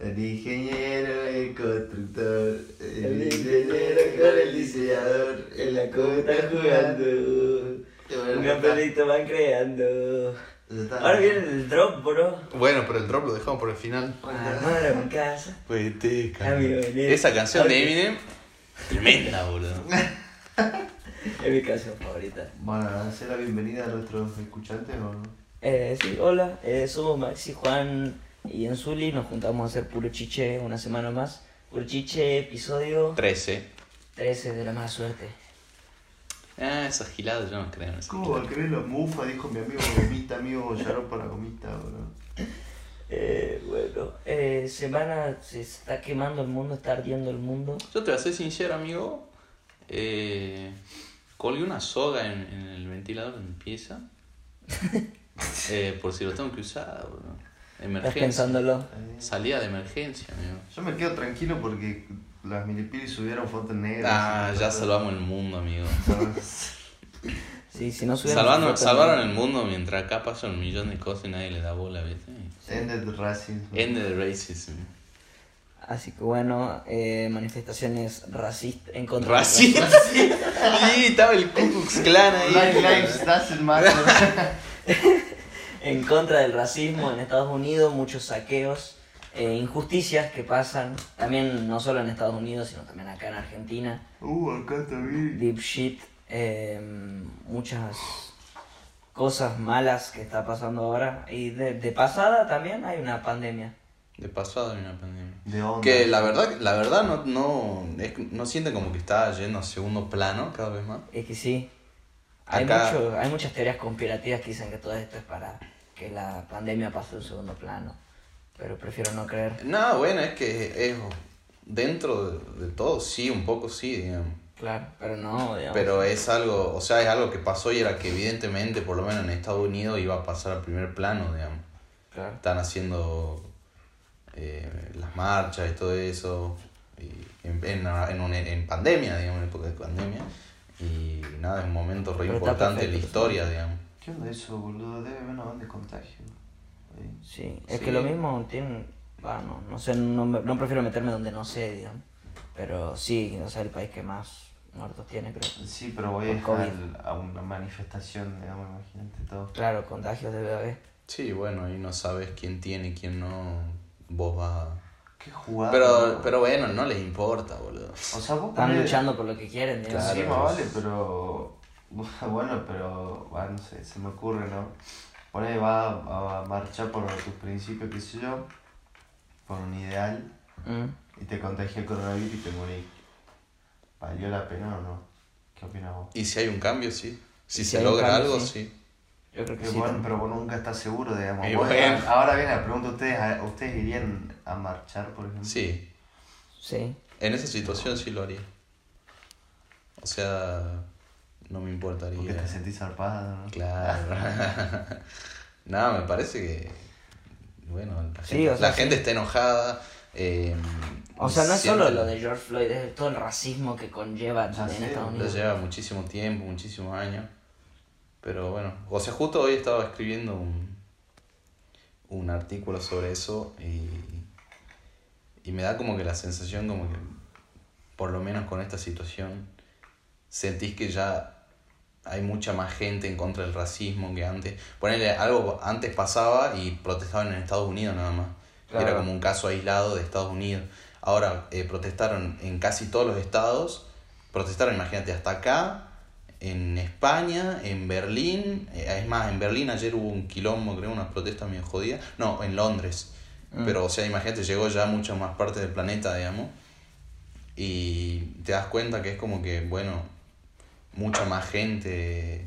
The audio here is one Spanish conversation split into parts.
El ingeniero, el constructor, el ingeniero con el diseñador, en la costa jugando. Un campeonato van creando. Ahora viene el drop, bro. Bueno, pero el drop lo dejamos por el final. Armaron en casa. Pues te. Esa canción de Eminem, tremenda, boludo. Es mi canción favorita. Bueno, hacer la bienvenida a nuestros escuchantes o no? Eh, sí, hola, eh, somos Maxi, Juan y Enzuli. Nos juntamos a hacer puro chiche una semana más. Puro chiche, episodio 13. 13 de la mala suerte. Ah, esas giladas yo no creo en esas ¿Cómo va a creer la mufa? Dijo mi amigo Gomita, amigo Yarón para Gomita, bro. Eh, bueno, eh, semana se está quemando el mundo, está ardiendo el mundo. Yo te voy a ser sincero, amigo. Eh, colgué una soga en, en el ventilador de mi pieza. Eh, por si lo tengo que usar, boludo. Estás Emergencia. pensándolo. Eh, Salida de emergencia, amigo. Yo me quedo tranquilo porque las milipilis subieron fotos negras. Ah, ya salvamos el mundo, amigo. Sí, si no subieron Salvando, salvaron el mundo mientras acá pasan un millón de cosas y nadie le da bola, ¿viste? Ended racism. End the racism. Así que bueno, eh, manifestaciones racistas en contra ¿Racista? Sí, estaba el Ku Klux Klan ahí. Black Lives doesn't matter. en contra del racismo en Estados Unidos, muchos saqueos, eh, injusticias que pasan, también no solo en Estados Unidos, sino también acá en Argentina, Uh, acá también. deep shit, eh, muchas cosas malas que está pasando ahora. Y de, de pasada también hay una pandemia. De pasado hay una pandemia. De onda. Que la verdad, la verdad no, no, es, no siente como que está yendo a segundo plano cada vez más. Es que sí, hay, mucho, hay muchas teorías conspirativas que dicen que todo esto es para que la pandemia pase a un segundo plano. Pero prefiero no creer. No, bueno, es que es dentro de, de todo, sí, un poco sí, digamos. Claro, pero no, digamos. Pero es algo, o sea, es algo que pasó y era que evidentemente, por lo menos en Estados Unidos, iba a pasar al primer plano, digamos. Claro. Están haciendo eh, las marchas y todo eso, y en, en, en, un- en pandemia, digamos, en época de pandemia. Y nada, es un momento re Pero importante de la historia, digamos. ¿Qué onda eso, boludo? Debe haber una banda de contagio. Ahí. Sí, es Sí. que lo mismo tienen, bueno, no sé, no, me- no prefiero meterme donde no sé, digamos. Pero sí, o sea, el país que más muertos tiene, creo. Sí, pero voy a dejar a una manifestación, digamos, imagínate todo. Claro, contagios debe haber. Sí, bueno, ahí no sabes quién tiene y quién no. Vos vas a... Qué jugada. Pero, pero bueno, no les importa, boludo. O sea, vos Están ponele- luchando por lo que quieren, digamos. Sí, Claro. más vale, pero. Bueno, pero. Bueno, no sé, se me ocurre, ¿no? Ponele, va a marchar por tus principios, qué sé yo, por un ideal, Mm. y te contagia el coronavirus y te morís. ¿Valió la pena o no? ¿Qué opinas vos? Y si hay un cambio, sí. Si se logra cambio, algo, sí. sí. Yo creo que sí. bueno, pero vos nunca estás seguro, digamos. Y Vos- bueno. Ahora viene la pregunta, ¿ustedes, a- ¿ustedes irían a marchar, por ejemplo? Sí. Sí. En esa situación sí lo haría. O sea, no me importaría. Porque te sentís zarpado, ¿no? Claro. no, me parece que. Bueno, la Sí, gente, o sea, la sí. gente está enojada. eh, O sea, no es solo lo de George Floyd, es todo el racismo que conlleva Ya en Estados Unidos. lleva muchísimo tiempo, muchísimos años. Pero bueno, o sea, justo hoy estaba escribiendo un, un artículo sobre eso y, y me da como que la sensación como que, por lo menos con esta situación, sentís que ya hay mucha más gente en contra del racismo que antes. Ponele, algo antes pasaba y protestaban en Estados Unidos nada más. Claro. Era como un caso aislado de Estados Unidos. Ahora eh, protestaron en casi todos los estados. Protestaron, imagínate, hasta acá, en España, en Berlín. eh, es más, en Berlín ayer hubo un quilombo, creo, una protesta medio jodida. No, en Londres. Mm. Pero, o sea, imagínate, llegó ya a muchas más partes del planeta, digamos. Y te das cuenta que es como que, bueno, mucha más gente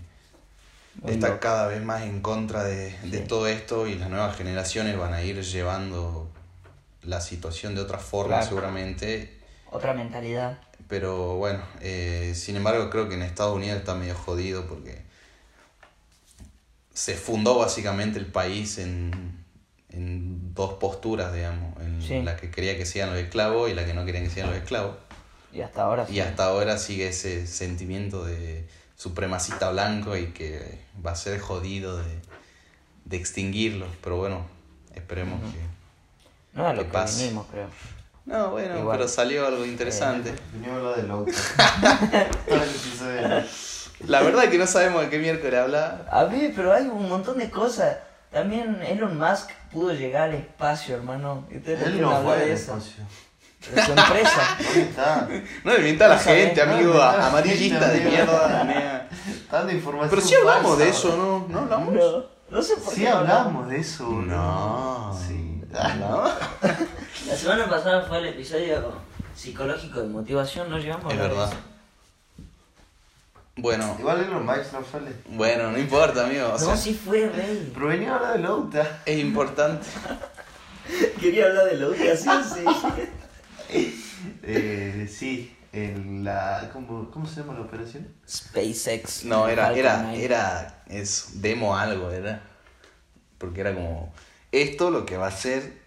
está cada vez más en contra de, de Sí. todo esto y las nuevas generaciones van a ir llevando la situación de otra forma Claro. seguramente. Otra mentalidad. Pero bueno, eh, sin embargo creo que en Estados Unidos está medio jodido porque se fundó básicamente el país en, en dos posturas, digamos, en Sí. la que quería que sean los esclavos y la que no querían que sean los esclavos. Y hasta ahora Y sí. hasta ahora sigue ese sentimiento de supremacista blanco y que va a ser jodido de, de extinguirlos. Pero bueno, esperemos que... No lo que que pase. vinimos, creo. No, bueno, Igual. pero salió algo interesante. Venimos a hablar de Lauta. Todo el episodio. La verdad es que no sabemos de qué miércoles habla. A ver, pero hay un montón de cosas. También Elon Musk pudo llegar al espacio, hermano. Y Él no fue al de eso. espacio. De su empresa. ¿Dónde está? No le mienta a la gente, amigo, a amarillista de mierda. nea. Tanta información. Pero sí hablamos falsa, de eso, boludo. ¿no? ¿No hablamos? no, no sé por Sí qué. hablamos de eso, boludo. No. Sí. ¿No? La semana pasada fue el episodio psicológico de motivación, no llevamos a Es hablar de verdad. eso. Bueno, Igual Elon Musk no al bueno, no importa, amigo. O sea, no, sí fue, rey. Pero venía a hablar de Lauta. es importante. Quería hablar de lo que hacía, sí. Eh, sí, en la. ¿cómo, ¿Cómo se llama la operación? SpaceX. No, era, era, 9. era, es demo algo, era. Porque era como, esto lo que va a ser,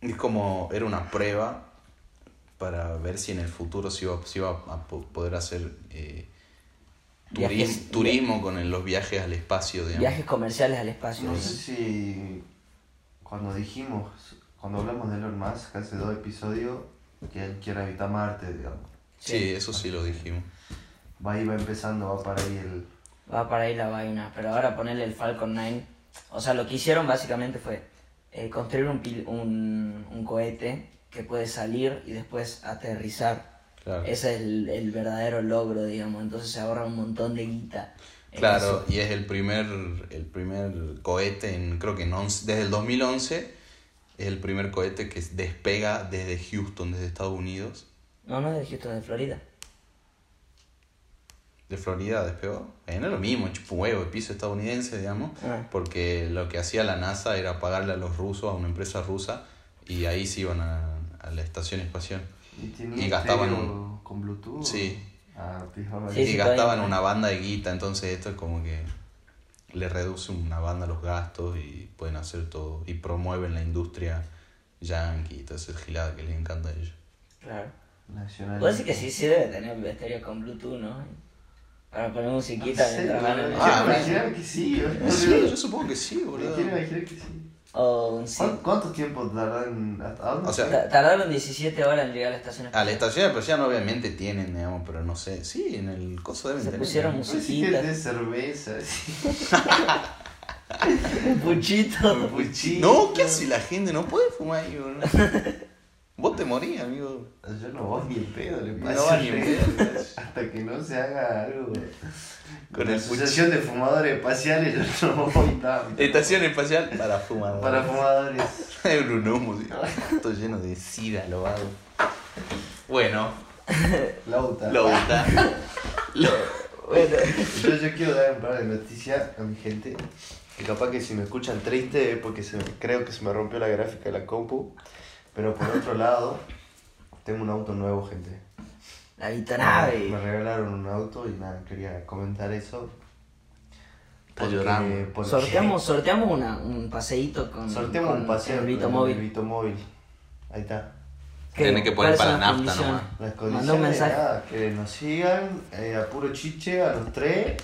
es como, era una prueba para ver si en el futuro se iba, se iba a po- poder hacer eh, turismo, Viajes- turismo con el- los viajes al espacio, digamos. Viajes comerciales al espacio. No sé si. Cuando dijimos. Cuando hablamos de Elon Musk hace dos episodios. Que él quiere habitar Marte, digamos. Sí, eso sí lo dijimos. Va ahí, va empezando, va para ahí el. Va para ahí la vaina, pero ahora ponerle el Falcon 9. O sea, lo que hicieron básicamente fue eh, construir un, pil- un, un cohete que puede salir y después aterrizar. Claro. Ese es el, el verdadero logro, digamos. Entonces se ahorra un montón de guita. Claro, eso. y es el primer, el primer cohete en, creo que en 11 desde el 2011, es el primer cohete que despega desde Houston, desde Estados Unidos. No, no es de Houston, es de Florida. De Florida despegó. Eh, no es lo mismo, huevo, el piso estadounidense, digamos. Ah. Porque lo que hacía la NASA era pagarle a los rusos, a una empresa rusa, y ahí se iban a, a la estación espacial. Y, tiene Y gastaban un- Con Bluetooth. Sí. Ah. Sí, y sí, gastaban una banda de guita, entonces esto es como que le reduce una banda los gastos y pueden hacer todo. Y promueven la industria yankee y toda esa gilada que les encanta a ellos. Claro. Nacional. Puedo decir que sí, sí debe tener estéreo con Bluetooth, ¿no? Para poner musiquita Sí, mientras van el- Ah, quiero imaginar que sí. boludo. Sí, yo supongo que sí, Me boludo. quiero imaginar que sí. O un sí. ¿Cuánto, cuánto tiempo tardan? ¿Hasta dónde? O sea, Ta- Tardaron 17 horas en llegar a la estación A la espacial. estación espacial obviamente tienen, digamos, pero no sé. Sí, en el coso deben Se tener. pusieron no que musiquita. de cerveza. sí. Un puchito. Puchito. No, ¿qué hace la gente? No puede fumar ahí, boludo. Vos te morís, amigo. Yo no voy ni en pedo, le No paso va ni en re- pedo. Hasta que no se haga algo. Con la asociación de fumadores espaciales, yo no voy tanto. Estación espacial para fumar. Para fumadores. Es un humo, sí. Todo lleno de sida, lo hago. Bueno, Lauta. lo gusta. Bueno, Yo, yo quiero dar un par de noticias a mi gente. Que capaz que si me escuchan triste es porque se creo que se me rompió la gráfica de la compu. Pero por otro lado, tengo un auto nuevo, gente. la Me vitonave. regalaron un auto y nada, quería comentar eso. Está llorando. porque- Sorteamos, sorteamos una, un paseíto con, Sorteamos con un paseo el Vito con Móvil. El Vito Móvil. Ahí está. ¿Qué- Tenés que poner para nafta condiciones? nomás. Las Mandó un condiciones, mensaje. nada, que nos sigan eh, a puro chiche a los tres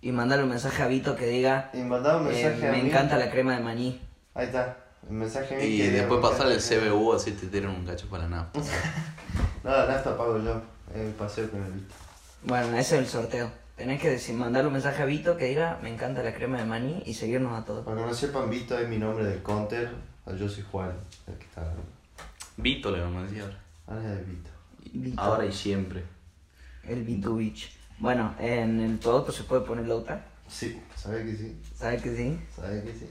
Y mandarle un mensaje a Vito que diga, y mandar un eh, mensaje a me mí. encanta la crema de maní. Ahí está, el mensaje. Y que después pasar el la- CBU, así te tiran un cacho para la nafta. No, la nafta pago yo, el paseo con el Vito. Bueno, ese es el sorteo. Tenés que decir, mandarle un mensaje a Vito que diga, me encanta la crema de maní y seguirnos a todos. Para que no sepan, Vito es mi nombre del counter, yo soy Juan, el que está Vito le vamos a decir ahora. ahora es de Vito. Vito, Ahora y siempre. el Vito Beach. Bueno, en el tu auto se puede poner Lauta. Sí, ¿sabes que sí? ¿Sabes que sí? ¿Sabes que sí?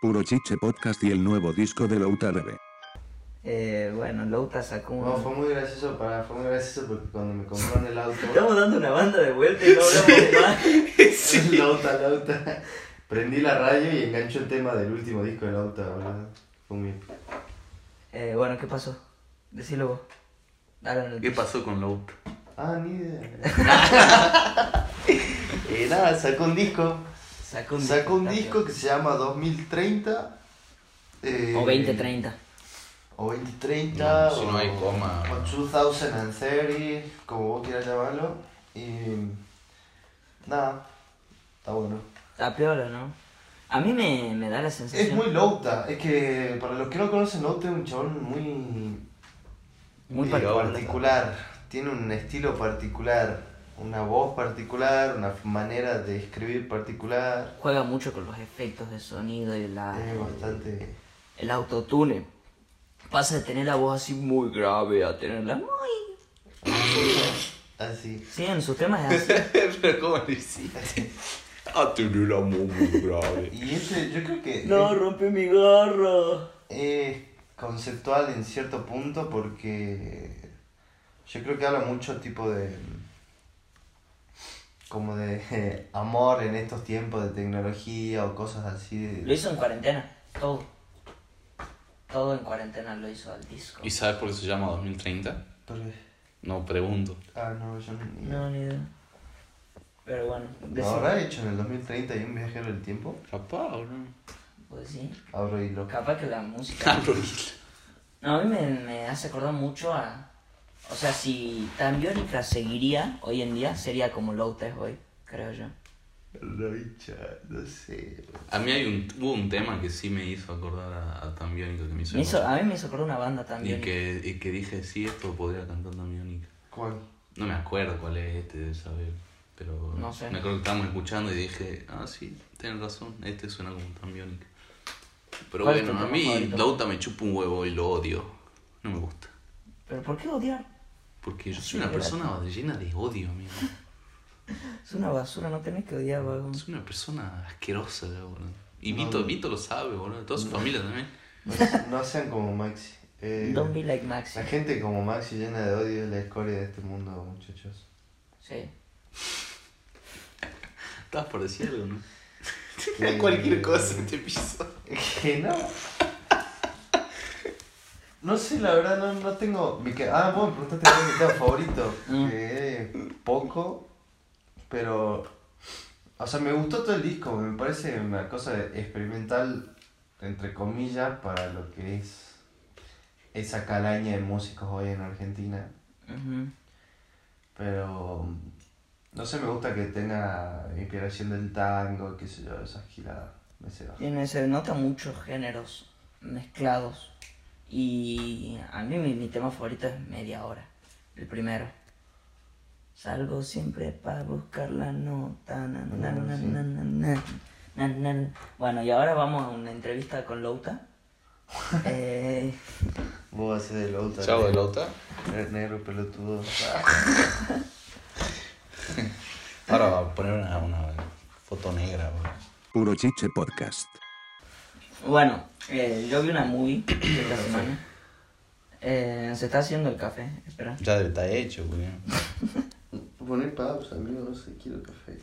Puro Chiche Podcast y el nuevo disco de Louta Bebé. Eh, bueno, Lauta sacó un... No, fue muy gracioso para, fue muy gracioso porque cuando me compraron el auto, Estamos dando una banda de vuelta y no hablamos más. Lauta, Lauta, prendí la radio y enganchó el tema del último disco de Lauta, boludo. Fue muy. Eh, bueno, ¿qué pasó? Decilo vos. ¿Qué pasó con Lout? Ah, ni idea. eh, nada, sacó un disco. Sacó un Sacó un disco peor. que se llama 2030. eh, O 2030. O 2030. No, si no o- hay coma. O 2030, como vos quieras llamarlo. Y. Nada, está bueno. Está peor, ¿no? A mí me, me da la Es sensación... muy Louta, es que para los que no conocen Louta es un chabón muy... Muy particular. particular. Tiene un estilo particular, una voz particular, una manera de escribir particular. Juega mucho con los efectos de sonido y la, Es bastante... el autotune. Pasa de tener la voz así muy grave a tenerla muy... Así. Sí, en sus temas es así. Pero ¿cómo lo hiciste? Ah, tener la muy grave. Y este, yo creo que No, es, rompe mi garra. es conceptual en cierto punto porque yo creo que habla mucho tipo de como de eh, amor en estos tiempos de tecnología o cosas así. de- Lo hizo en cuarentena, todo. Todo en cuarentena lo hizo al disco. ¿Y sabes por qué se llama 2030? ¿Por qué? No, pregunto. Ah, no, yo no. ni- No, ni idea. Pero bueno, ¿Lo habrá hecho en el 2030 y un viajero del tiempo? Capaz, ¿o no? Pues sí. Abro hilo. Capaz que la música. Abro hilo. No, a mí me, me hace acordar mucho a. O sea, si Tambiónica seguiría hoy en día, sería como Louta es hoy, creo yo. Roicha, no sé. A mí hay un, hubo un tema que sí me hizo acordar a, a Tambiónica que me hizo. Me hizo, emocionar. a mí me hizo acordar una banda y, Tambiónica. que, y que dije, sí, esto podría cantar Tambiónica. ¿Cuál? No me acuerdo cuál es este de saber. Pero No sé. me acuerdo que estábamos escuchando y dije, ah, sí, tienes razón, este suena como Tambiónica. Pero ¿Cuál es bueno, a mí? Lauta me chupa un huevo y lo odio. No me gusta. ¿Pero por qué odiar? Porque yo soy una persona llena de odio, amigo. Es una basura, no tenés que odiar, weón. Soy una persona asquerosa, boludo. Y No, Vito, no. Vito lo sabe, boludo. Toda su familia también. No, no sean como Maxi. Eh, Don't be like Maxi. la gente como Maxi llena de odio es la escoria de este mundo, muchachos. Sí. Estabas por decir algo, ¿no? Cualquier cosa en este piso. Que no. No sé, la verdad, no, no tengo. mi que- Ah, vos me preguntaste cuál es mi tema favorito. Mm. Que es poco, pero. O sea, me gustó todo el disco, me parece una cosa experimental, entre comillas, para lo que es esa calaña de músicos hoy en Argentina. Pero. No sé, me gusta que tenga inspiración del tango, qué sé yo, esas giradas. Me se va. Tiene, se nota muchos géneros mezclados. Y a mí mi, mi tema favorito es Media Hora, el primero. Salgo siempre para buscar la nota. na, na, na, sí. na, na, na, na, na, na. Bueno, y ahora vamos a una entrevista con Louta. Eh, Vos ser de Louta. Chavo de. Ne- Negro pelotudo. Ahora va a poner una, una foto negra, boludo. Puro Chiche Podcast. bueno, eh, yo vi una movie esta semana. Eh, se está haciendo el café, espera. Ya debe estar hecho, boludo. Poné pausa, amigo, no sé, quiero café.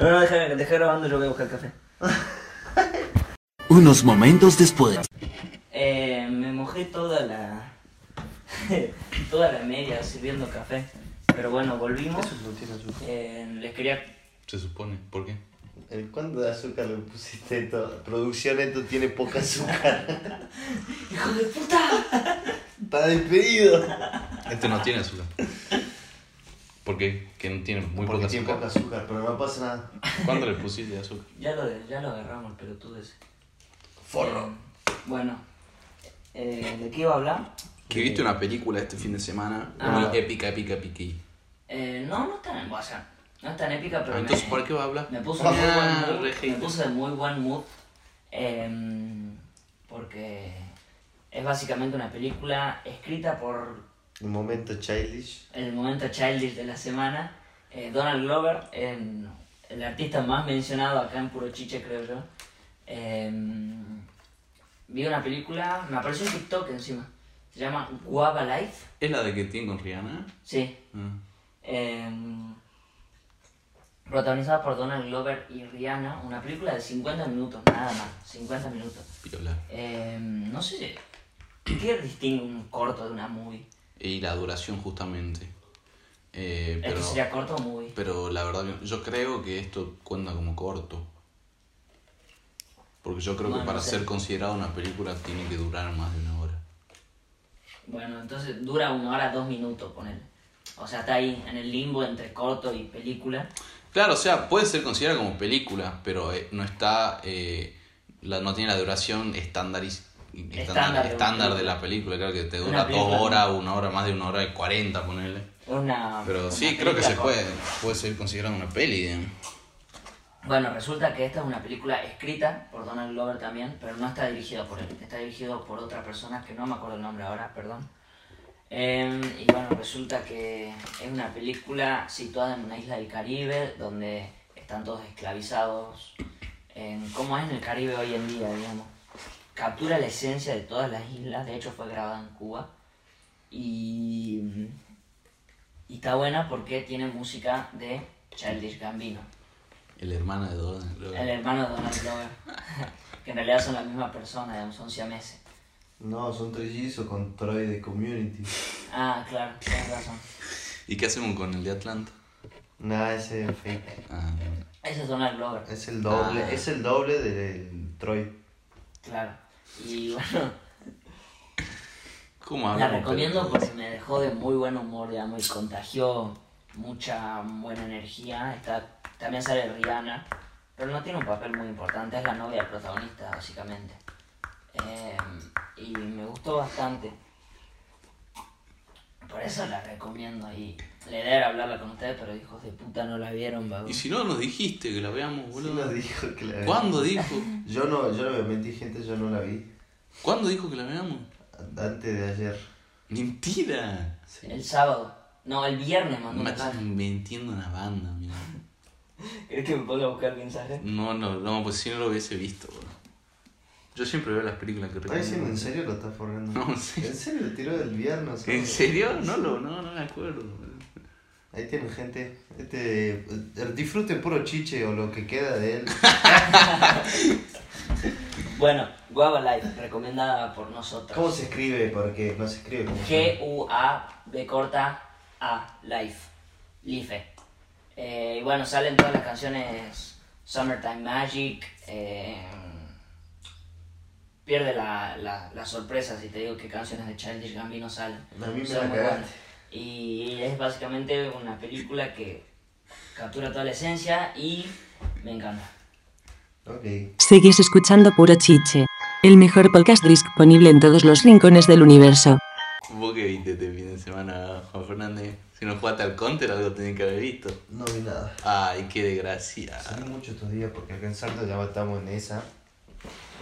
No, no, deja, deja grabando, yo voy a buscar café. Unos momentos después. Eh, me mojé toda la. toda la media sirviendo café. Pero bueno, volvimos. Eso no tiene azúcar. Eh, les quería. Se supone. ¿Por qué? ¿El cuánto de azúcar le pusiste esto? Producción, esto tiene poca azúcar. ¡Hijo de puta! Está despedido. Este no tiene azúcar. ¿Por qué? Que no tiene muy Porque poca tiene azúcar. poca azúcar, pero no pasa nada. ¿Cuánto le pusiste de azúcar? Ya lo, ya lo agarramos, pero tú ese. Forro. Eh, bueno, eh, ¿de qué iba a hablar? Que viste una película este fin de semana Ah. muy épica, épica, épica. Eh, no, no es tan. O sea, no es tan épica, pero. Ah, entonces, me, ¿por qué va a hablar? Me puso, de muy Ah, buen mood, me puso de muy buen mood. em, porque es básicamente una película escrita por Un momento childish. el momento childish de la semana. eh, Donald Glover, en- el artista más mencionado acá en Puro Chiche, creo yo. Em, vi una película, me apareció en TikTok encima. Se llama Guava Life. ¿Es la de que tiene con Rihanna? Sí. Ah. Protagonizada por Donald Glover y Rihanna. Una película de 50 minutos, nada más. 50 minutos. Piola. Em, no sé ¿Qué distingue un corto de una movie? Y la duración justamente. Eh, pero, ¿Esto sería corto o movie? pero la verdad yo creo que esto cuenta como corto. Porque yo creo que no para sé. ser considerada una película tiene que durar más de una hora. Bueno, entonces dura una hora, dos minutos, ponele. O sea, está ahí en el limbo entre corto y película. Claro, o sea, puede ser considerada como película, pero eh, no está. eh, la, no tiene la duración estandariz- Estándar estándar, de la película. Claro que te dura dos horas, una hora, más de una hora y cuarenta, ponele. Una, Pero una sí, creo que se puede, puede ser considerada una peli. digamos. Bueno, resulta que esta es una película escrita por Donald Glover también, pero no está dirigido por él, está dirigido por otra persona que no me acuerdo el nombre ahora, perdón. Em, y bueno, resulta que es una película situada en una isla del Caribe donde están todos esclavizados. En, ¿Cómo es en el Caribe hoy en día, digamos? Captura la esencia de todas las islas, de hecho fue grabada en Cuba. Y, y está buena porque tiene música de Childish Gambino. El hermano de Donald El Glover. hermano de Donald Glover. que en realidad son la misma persona, digamos, son siameses. No, son trellizos con Troy de Community. Ah, claro, tienes razón. ¿Y qué hacemos con el de Atlanta? Nada, ese es fake. Ah, Ese es Donald Glover, Es el doble, Ah. es el doble del Troy. claro. Y bueno, ¿Cómo la hablamos? recomiendo pero- porque me dejó de muy buen humor, digamos, y contagió mucha buena energía. Está, también sale Rihanna, pero no tiene un papel muy importante, es la novia del protagonista, básicamente. Eh, y me gustó bastante. Por eso la recomiendo y la idea era hablarla con ustedes, pero hijos de puta no la vieron, vago. Y si no nos dijiste que la veamos, Sí boludo. nos dijo que la ¿Cuándo dijo? Yo no, yo no me mentí, gente, yo no la vi. ¿Cuándo dijo que la veamos? Antes de ayer. Mentira. Sí. El sábado. No, el viernes mandó un Me estás mensaje. mintiendo una banda, mira. ¿Querés que me ponga a buscar mensajes? No, no, no, pues si no lo hubiese visto, boludo. Yo siempre veo las películas que Ay, sí, recomiendo. ¿en serio lo estás forrando? No, sí. ¿En serio lo tiró del viernes? ¿En serio? No, lo, no, no me acuerdo. Ahí tienen gente. Este, eh, disfruten puro chiche o lo que queda de él. Bueno, Guava Life, recomendada por nosotros. ¿Cómo se escribe? Porque no se escribe como G-U-A-B corta A, Life. Life. Eh, y bueno, salen todas las canciones Summertime Magic. eh, pierde la, la, la sorpresa si te digo que canciones de Childish Gambino salen. A mí me Son muy buenas. Y es básicamente una película que captura toda la esencia y me encanta. Ok. Seguís escuchando Puro Chiche, el mejor podcast disponible en todos los rincones del universo. ¿Vos qué viste este fin de semana, Juan Fernández? Si no jugaste al counter, algo tenés que haber visto. No vi nada. Ay, qué desgracia. Salí mucho estos días porque acá en Salta ya estamos en esa.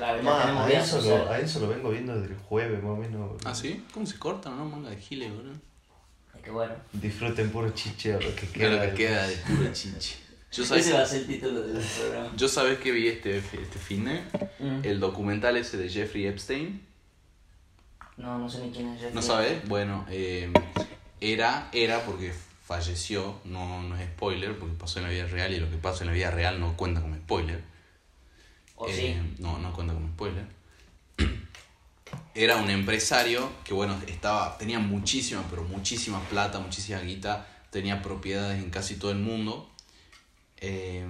La, la Más, tenemos a, eso social. lo, a eso lo vengo viendo desde el jueves más o menos. ¿Ah, sí? ¿Cómo se corta, no? Manga de giles, boludo. Qué bueno. Disfruten puro chiche o lo que Que queda. lo que queda de puro chiche. Yo sabés, Ese va a ser el título del programa. yo sabés que vi este, este fin de Mm. el documental ese de Jeffrey Epstein. No, no sé ni quién es Jeffrey. ¿No sabes? Bueno, eh, era, era porque falleció, no, no es spoiler, porque pasó en la vida real y lo que pasa en la vida real no cuenta como spoiler. Eh. No, no cuenta como spoiler. Era un empresario que, bueno, estaba, tenía muchísima, pero muchísima plata, muchísima guita, tenía propiedades en casi todo el mundo. eh,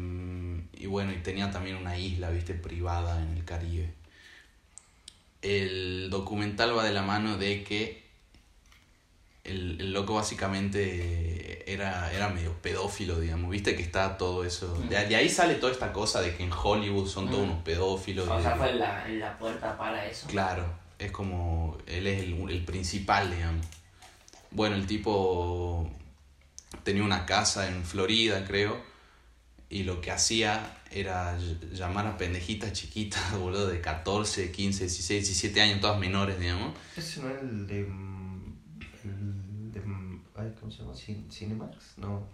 y bueno, y tenía también una isla, viste, privada en el Caribe. El documental va de la mano de que el, el loco básicamente era, era medio pedófilo, digamos, viste que está todo eso. De, de ahí sale toda esta cosa de que en Hollywood son todos Mm. unos pedófilos. O sea, fue la, la puerta para eso. Claro, es como. Él es el, el principal, digamos. Bueno, el tipo tenía una casa en Florida, creo. Y lo que hacía era ll- llamar a pendejitas chiquitas, boludo, de 14, 15, 16, 17 años, todas menores, digamos. Ese no es el de. Ay, ¿Cómo se llama? Cin- ¿Cinemax? No.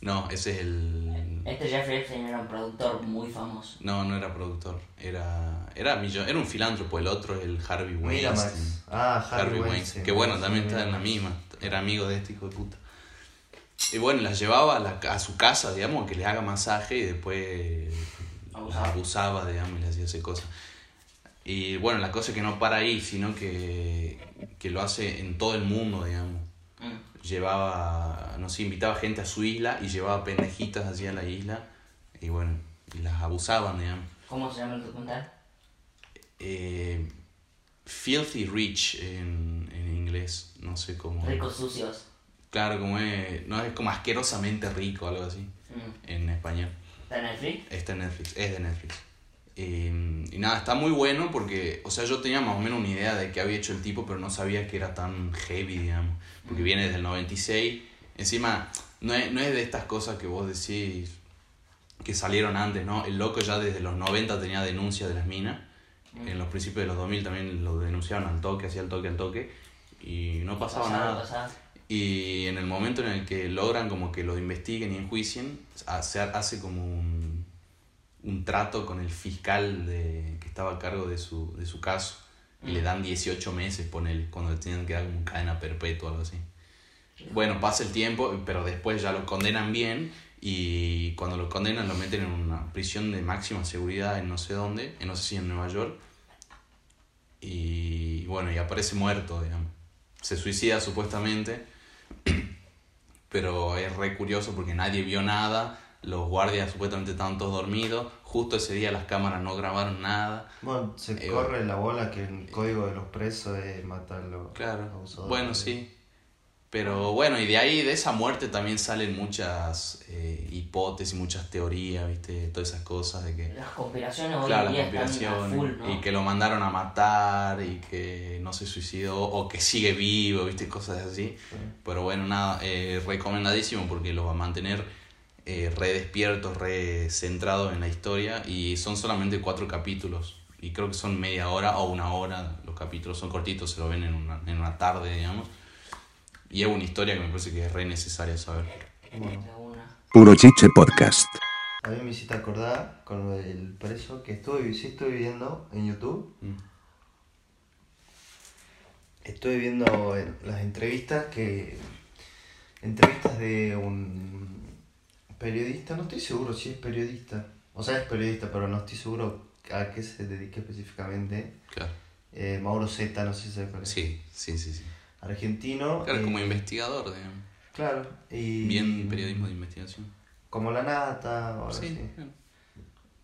No, ese es el. Este Jeffrey Epstein era un productor muy famoso. No, no era productor. Era. Era, millon- era un filántropo, el otro es el Harvey Weinstein. Miramax. Ah, Harvey, Harvey Weinstein. Weinstein. Que bueno, también está en la misma. Era amigo de este hijo de puta. Y bueno, las llevaba a, la a su casa, digamos, que le haga masaje y después Abusaba. las abusaba, digamos, y le hacía hacer cosas. Y bueno, la cosa es que no para ahí, sino que, que lo hace en todo el mundo, digamos. Llevaba, no sé, invitaba gente a su isla y llevaba pendejitas así a la isla. Y bueno, y las abusaban, digamos. ¿Cómo se llama el documental? Eh, filthy Rich en, en inglés, no sé cómo. Ricos sucios. Claro, como es, no es como asquerosamente rico, algo así. Mm. Mm. en español. ¿Está en Netflix? Está en Netflix, es de Netflix. Eh, y nada, está muy bueno porque, o sea, yo tenía más o menos una idea de qué había hecho el tipo, pero no sabía que era tan heavy, digamos. Porque viene desde el 96. Encima, no es, no es de estas cosas que vos decís que salieron antes, ¿no? El loco ya desde los 90 tenía denuncias de las minas. En los principios de los 2000 también lo denunciaron al toque, hacía el toque, al toque. Y no pasaba Pasaba, nada. pasaba. Y en el momento en el que logran como que lo investiguen y enjuicien, hace, hace como un, un trato con el fiscal de, que estaba a cargo de su, de su caso. Y le dan 18 meses, ponele, cuando le tienen que dar como cadena perpetua o algo así. Bueno, pasa el tiempo, pero después ya lo condenan bien y cuando lo condenan lo meten en una prisión de máxima seguridad en no sé dónde, en no sé si en Nueva York. Y bueno, y aparece muerto, digamos. Se suicida supuestamente, pero es re curioso porque nadie vio nada, los guardias supuestamente estaban todos dormidos, justo ese día las cámaras no grabaron nada. Bueno, se Eh, corre la bola que el código de los presos es matar a los Claro. abusadores. Bueno, sí. Pero bueno, y de ahí, de esa muerte también salen muchas eh, hipótesis, muchas teorías, ¿viste? Todas esas cosas de que... Las conspiraciones hoy Claro, en día están full, ¿no? Y que lo mandaron a matar y que no se suicidó o que sigue vivo, ¿viste? Cosas así. Pero bueno, nada, eh, recomendadísimo porque los va a mantener eh, re despiertos, re centrados en la historia. Y son solamente cuatro capítulos. Y creo que son media hora o una hora. Los capítulos son cortitos, se lo ven en una, en una tarde, digamos. Y es una historia que me parece que es re necesaria saber. Bueno. Puro Chiche Podcast. a mí me hiciste acordar con lo del preso que estuve, sí estoy viendo en YouTube. Mm. Estoy viendo eh, las entrevistas que. Entrevistas de un periodista, no estoy seguro si es periodista. O sea, es periodista, pero no estoy seguro a qué se dedica específicamente. Claro. Eh, Mauro Zeta, no sé si sabe cuál es. Sí, sí, sí. sí. Argentino. Claro, eh, como investigador, digamos. Claro. Y, Bien periodismo de investigación. Como la nata, o algo Sí, claro.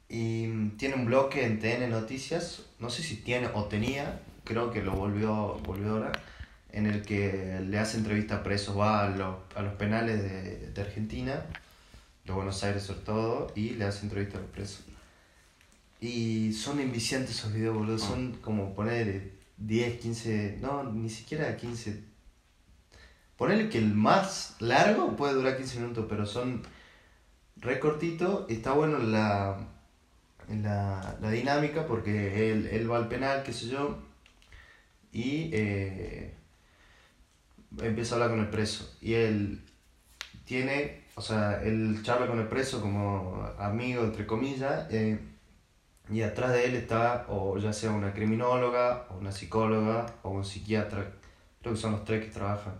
Y tiene un bloque en TN Noticias, no sé si tiene o tenía, creo que lo volvió, volvió ahora, en el que le hace entrevista a presos, va a los, a los penales de, de Argentina, de Buenos Aires sobre todo, y le hace entrevista a los presos. Y son enviciantes esos videos, boludo, son como poner 10, 15, no, ni siquiera 15. Ponerle que el más largo puede durar 15 minutos, pero son re cortito. Está bueno la, la, la dinámica porque él, él va al penal, qué sé yo, y eh, empieza a hablar con el preso. Y él tiene, o sea, él charla con el preso como amigo, entre comillas, eh, y atrás de él está, o ya sea una criminóloga, o una psicóloga, o un psiquiatra. Creo que son los tres que trabajan.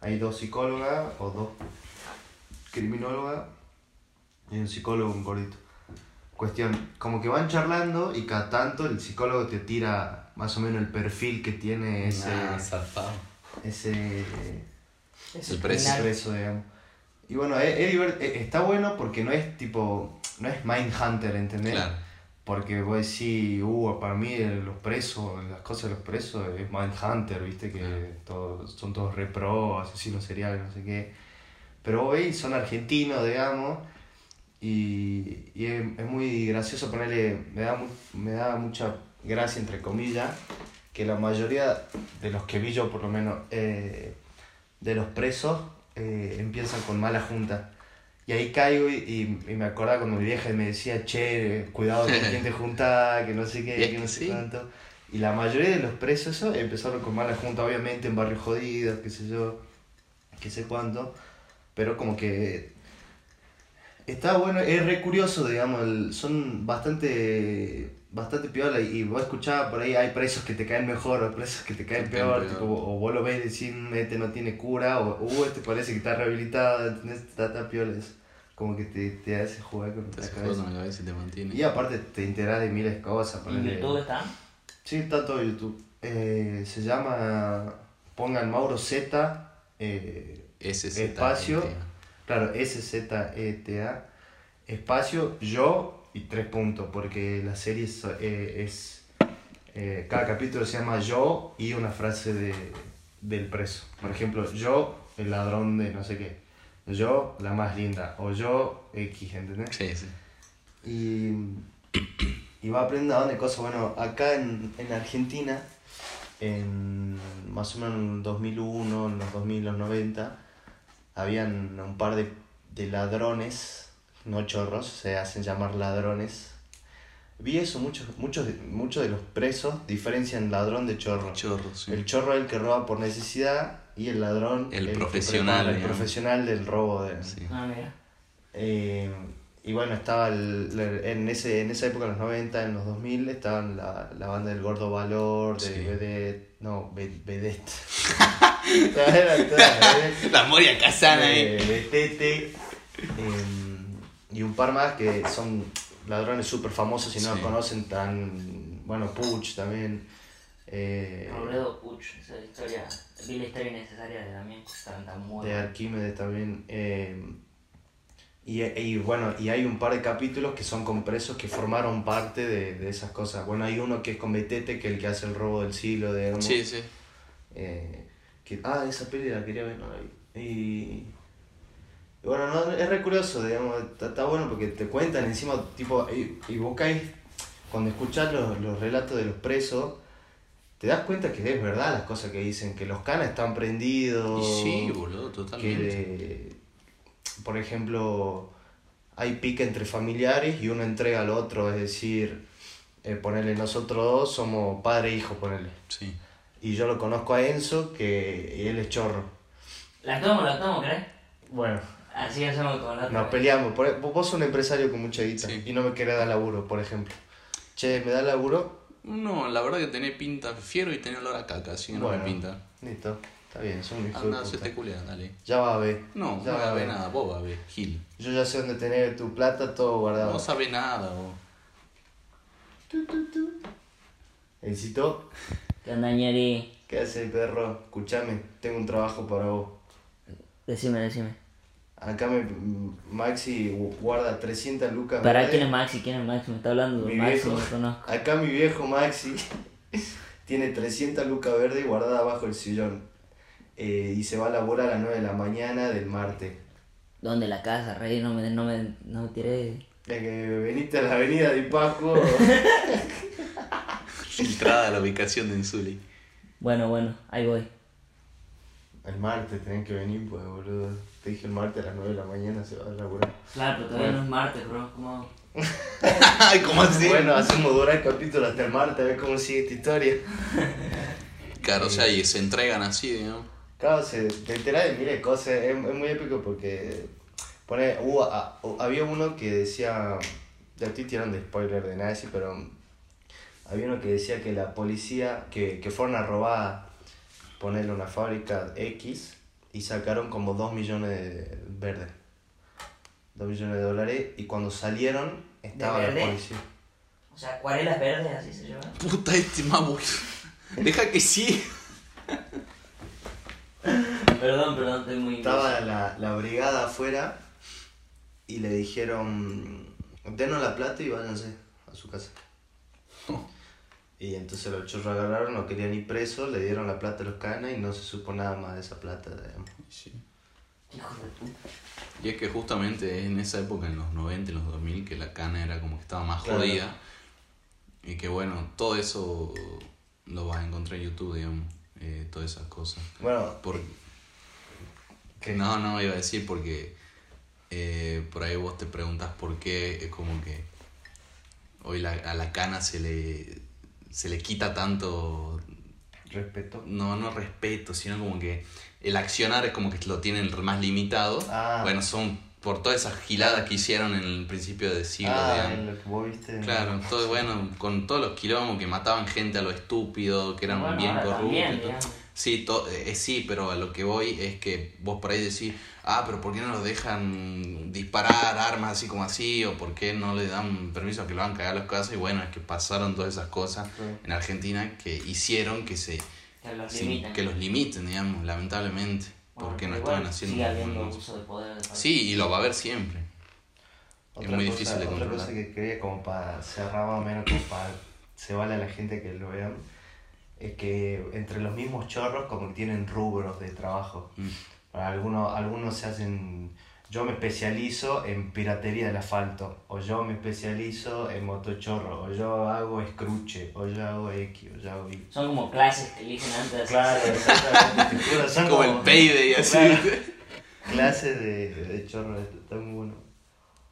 Hay dos psicólogas o dos criminólogas y un psicólogo, un gordito. Cuestión, como que van charlando y cada tanto el psicólogo te tira más o menos el perfil que tiene ese, Ah, zarpado. ese, Ese El preso. ese preso, digamos. Y bueno, es- es- está bueno porque no es tipo, no es Mindhunter, ¿entendés? Claro. Porque vos decís, uh, para mí los presos, las cosas de los presos es Mindhunter, viste, que todos, son todos repro, asesinos seriales, no sé qué. Pero vos veis, son argentinos, digamos, y, y es, es muy gracioso ponerle, me da, me da mucha gracia, entre comillas, que la mayoría de los que vi yo, por lo menos, eh, de los presos, eh, empiezan con mala junta. Y ahí caigo y, y, y me acordaba cuando mi vieja me decía, che, cuidado con quién te juntás, que no sé qué, que no sé sí. cuánto. Y la mayoría de los presos eso, empezaron con mala junta, obviamente en barrios jodidos, qué sé yo, qué sé cuánto. Pero como que está bueno, es re curioso, digamos, el- son bastante bastante piola y vos escuchás por ahí hay presos que te caen mejor o presos que te caen peor, peor. tipo, o vos lo ves y decís, "Mm, este no tiene cura, o uh, este parece que está rehabilitado, ¿entendés? Está, está piola eso. Como que te, te hace jugar con Te la hace juego cabeza. con la cabeza y te mantiene. Y aparte te enterás de miles de cosas. ¿En ponele- YouTube está? Sí, está todo en YouTube. Eh, se llama, pongan Mauro Z, eh, Ese es espacio. Claro, S-Z-E-T-A. Espacio, yo y tres puntos, porque la serie es. eh, es, eh, cada capítulo se llama yo y una frase de, del preso. Por ejemplo, yo, el ladrón de no sé qué. yo la más linda, o yo X, ¿entendés? Sí, sí. Y, y va aprendiendo a dónde cosas. Bueno, acá en, en Argentina, en más o menos en el 2001, en los 2000, los 90, habían un par de, de ladrones, no chorros, se hacen llamar ladrones. Vi eso, muchos, muchos, de- muchos de los presos diferencian ladrón de chorro. Chorro, sí. El chorro es el que roba por necesidad y el ladrón El que profesional, prepara, el profesional del robo. De, Sí. Ah, mira. eh, y bueno, estaba el- la- en, ese, en esa época, en los 90, en los 2000, estaban la, la banda del Gordo Valor, de Sí. Vedette, no, Ve- Vedette. Todas eran todas Vedette, La Moria Casana, eh, eh. Betete, em, y un par más que son ladrones súper famosos, si no Sí. los conocen, tan, bueno, Puch también. eh, Robledo Puch, esa historia. Vi la historia innecesaria de también. Tan, tan muy de Arquímedes también. eh, y, y bueno, y hay un par de capítulos que son con presos que formaron parte de, de esas cosas. Bueno, hay uno que es con Betete, que es el que hace el robo del siglo, digamos. Sí, sí. Eh, que, ah, esa peli la quería ver, no la vi. Y, y bueno, no, es re curioso, digamos, está, está bueno porque te cuentan encima, tipo, y, y vos caes, cuando escuchás los, los relatos de los presos, te das cuenta que es verdad las cosas que dicen, que los canas están prendidos. Y sí, boludo, totalmente. por ejemplo, hay pique entre familiares y uno entrega al otro, es decir, eh, ponerle nosotros dos somos padre e hijo, ponerle. Sí. Y yo lo conozco a Enzo, que él es chorro. La tomo, la tomo, ¿crees? Bueno, Así hacemos con la otra. nos peleamos. Por- Vos sos un empresario con mucha guita Sí. y no me querés dar laburo, por ejemplo. Che, ¿me da laburo? No, la verdad que tenés pinta fiero y tenés olor a caca, así que no me pinta. Listo, está bien, son un hijo Anda, se te culea, dale. Ya va a ver. No, ya no va a ver nada, vos va a ver, Gil. Yo ya sé dónde tener tu plata, todo guardado. No sabe nada, vos. Encito, ¿Qué onda, ñeri? ¿qué haces, perro? Escuchame, tengo un trabajo para vos. Decime, decime. Acá me, Maxi guarda 300 lucas. ¿Para verdes. quién es Maxi? ¿Quién es Maxi? Me está hablando Mi Maxi, viejo. conozco. Acá mi viejo Maxi tiene 300 lucas verdes guardadas abajo del sillón. Eh, y se va a laburar a las 9 de la mañana del martes. ¿Dónde la casa, rey? No me, no me, no me tiré. Es que veniste a la avenida de Paco. Filtrada la ubicación de Insuli. Bueno, bueno, ahí voy. el martes tenés que venir, pues, boludo. Te dije el martes a las 9 de la mañana se va a laburar. Claro, pero todavía no es martes, bro. ¿Cómo ¿cómo así? Bueno, hacemos durar el capítulo hasta el martes, a ver cómo sigue esta historia. Claro, o sea, y se entregan así, digamos. Claro, se, te enterás de miles de cosas, es, es muy épico porque pone, a- hu- había uno que decía, ya estoy tirando spoiler de Nazi, pero había uno que decía que la policía, que, que fueron a robar, ponerle una fábrica X y sacaron como 2 millones de verdes. 2 millones de dólares y cuando salieron estaba la verde? policía. O sea, acuarelas verdes, así se llama. Puta, este mamu. Deja que sí. Perdón, perdón, estoy muy. Estaba la, la brigada afuera y le dijeron, denos la plata y váyanse a su casa. Y entonces los chorros agarraron, no querían ir presos, le dieron la plata a los canas y no se supo nada más de esa plata. digamos. Sí. Hijo de puta. Y es que justamente en esa época, en los 90 y los 2000, que la cana era como que estaba más Claro. jodida. Y que bueno, todo eso lo vas a encontrar en YouTube, digamos. eh, todas esas cosas. Bueno, Por, que No, no, iba a decir porque eh, por ahí vos te preguntas por qué es como que hoy la- a la cana se le, se le quita tanto, respeto. no, no respeto, sino como que el accionar es como que lo tienen más limitado. Ah. Bueno, son por todas esas giladas que hicieron en el principio de siglo, Ah, en lo que vos viste. Claro, todo bueno, con todos los quilombos que mataban gente a lo estúpido, que eran Bueno, bien corruptos. Sí, to- eh, sí, pero a lo que voy es que vos por ahí decís, ah, pero ¿por qué no los dejan disparar armas así como así? ¿O por qué no le dan permiso a que lo hagan cagar a los casas? Y bueno, es que pasaron todas esas cosas Sí. en Argentina que hicieron que se Que los sin- limitan. que los limiten, digamos, lamentablemente. Bueno, Porque no estaban haciendo Sigue habiendo uso. de poder. de. Sí, y lo va a haber siempre. Otra muy cosa- difícil de Otra controlar. cosa que quería como para cerrar más o menos, como para se vale a la gente que lo vean, es que entre los mismos chorros como que tienen rubros de trabajo. Mm. Algunos, algunos se hacen, yo me especializo en piratería del asfalto, o yo me especializo en motochorro, o yo hago escruche, o yo hago X, o yo hago Y. Son como clases que eligen antes de hacer Claro, exactamente. son Como el payday así. Claro. Clases de, de chorro, está muy bueno.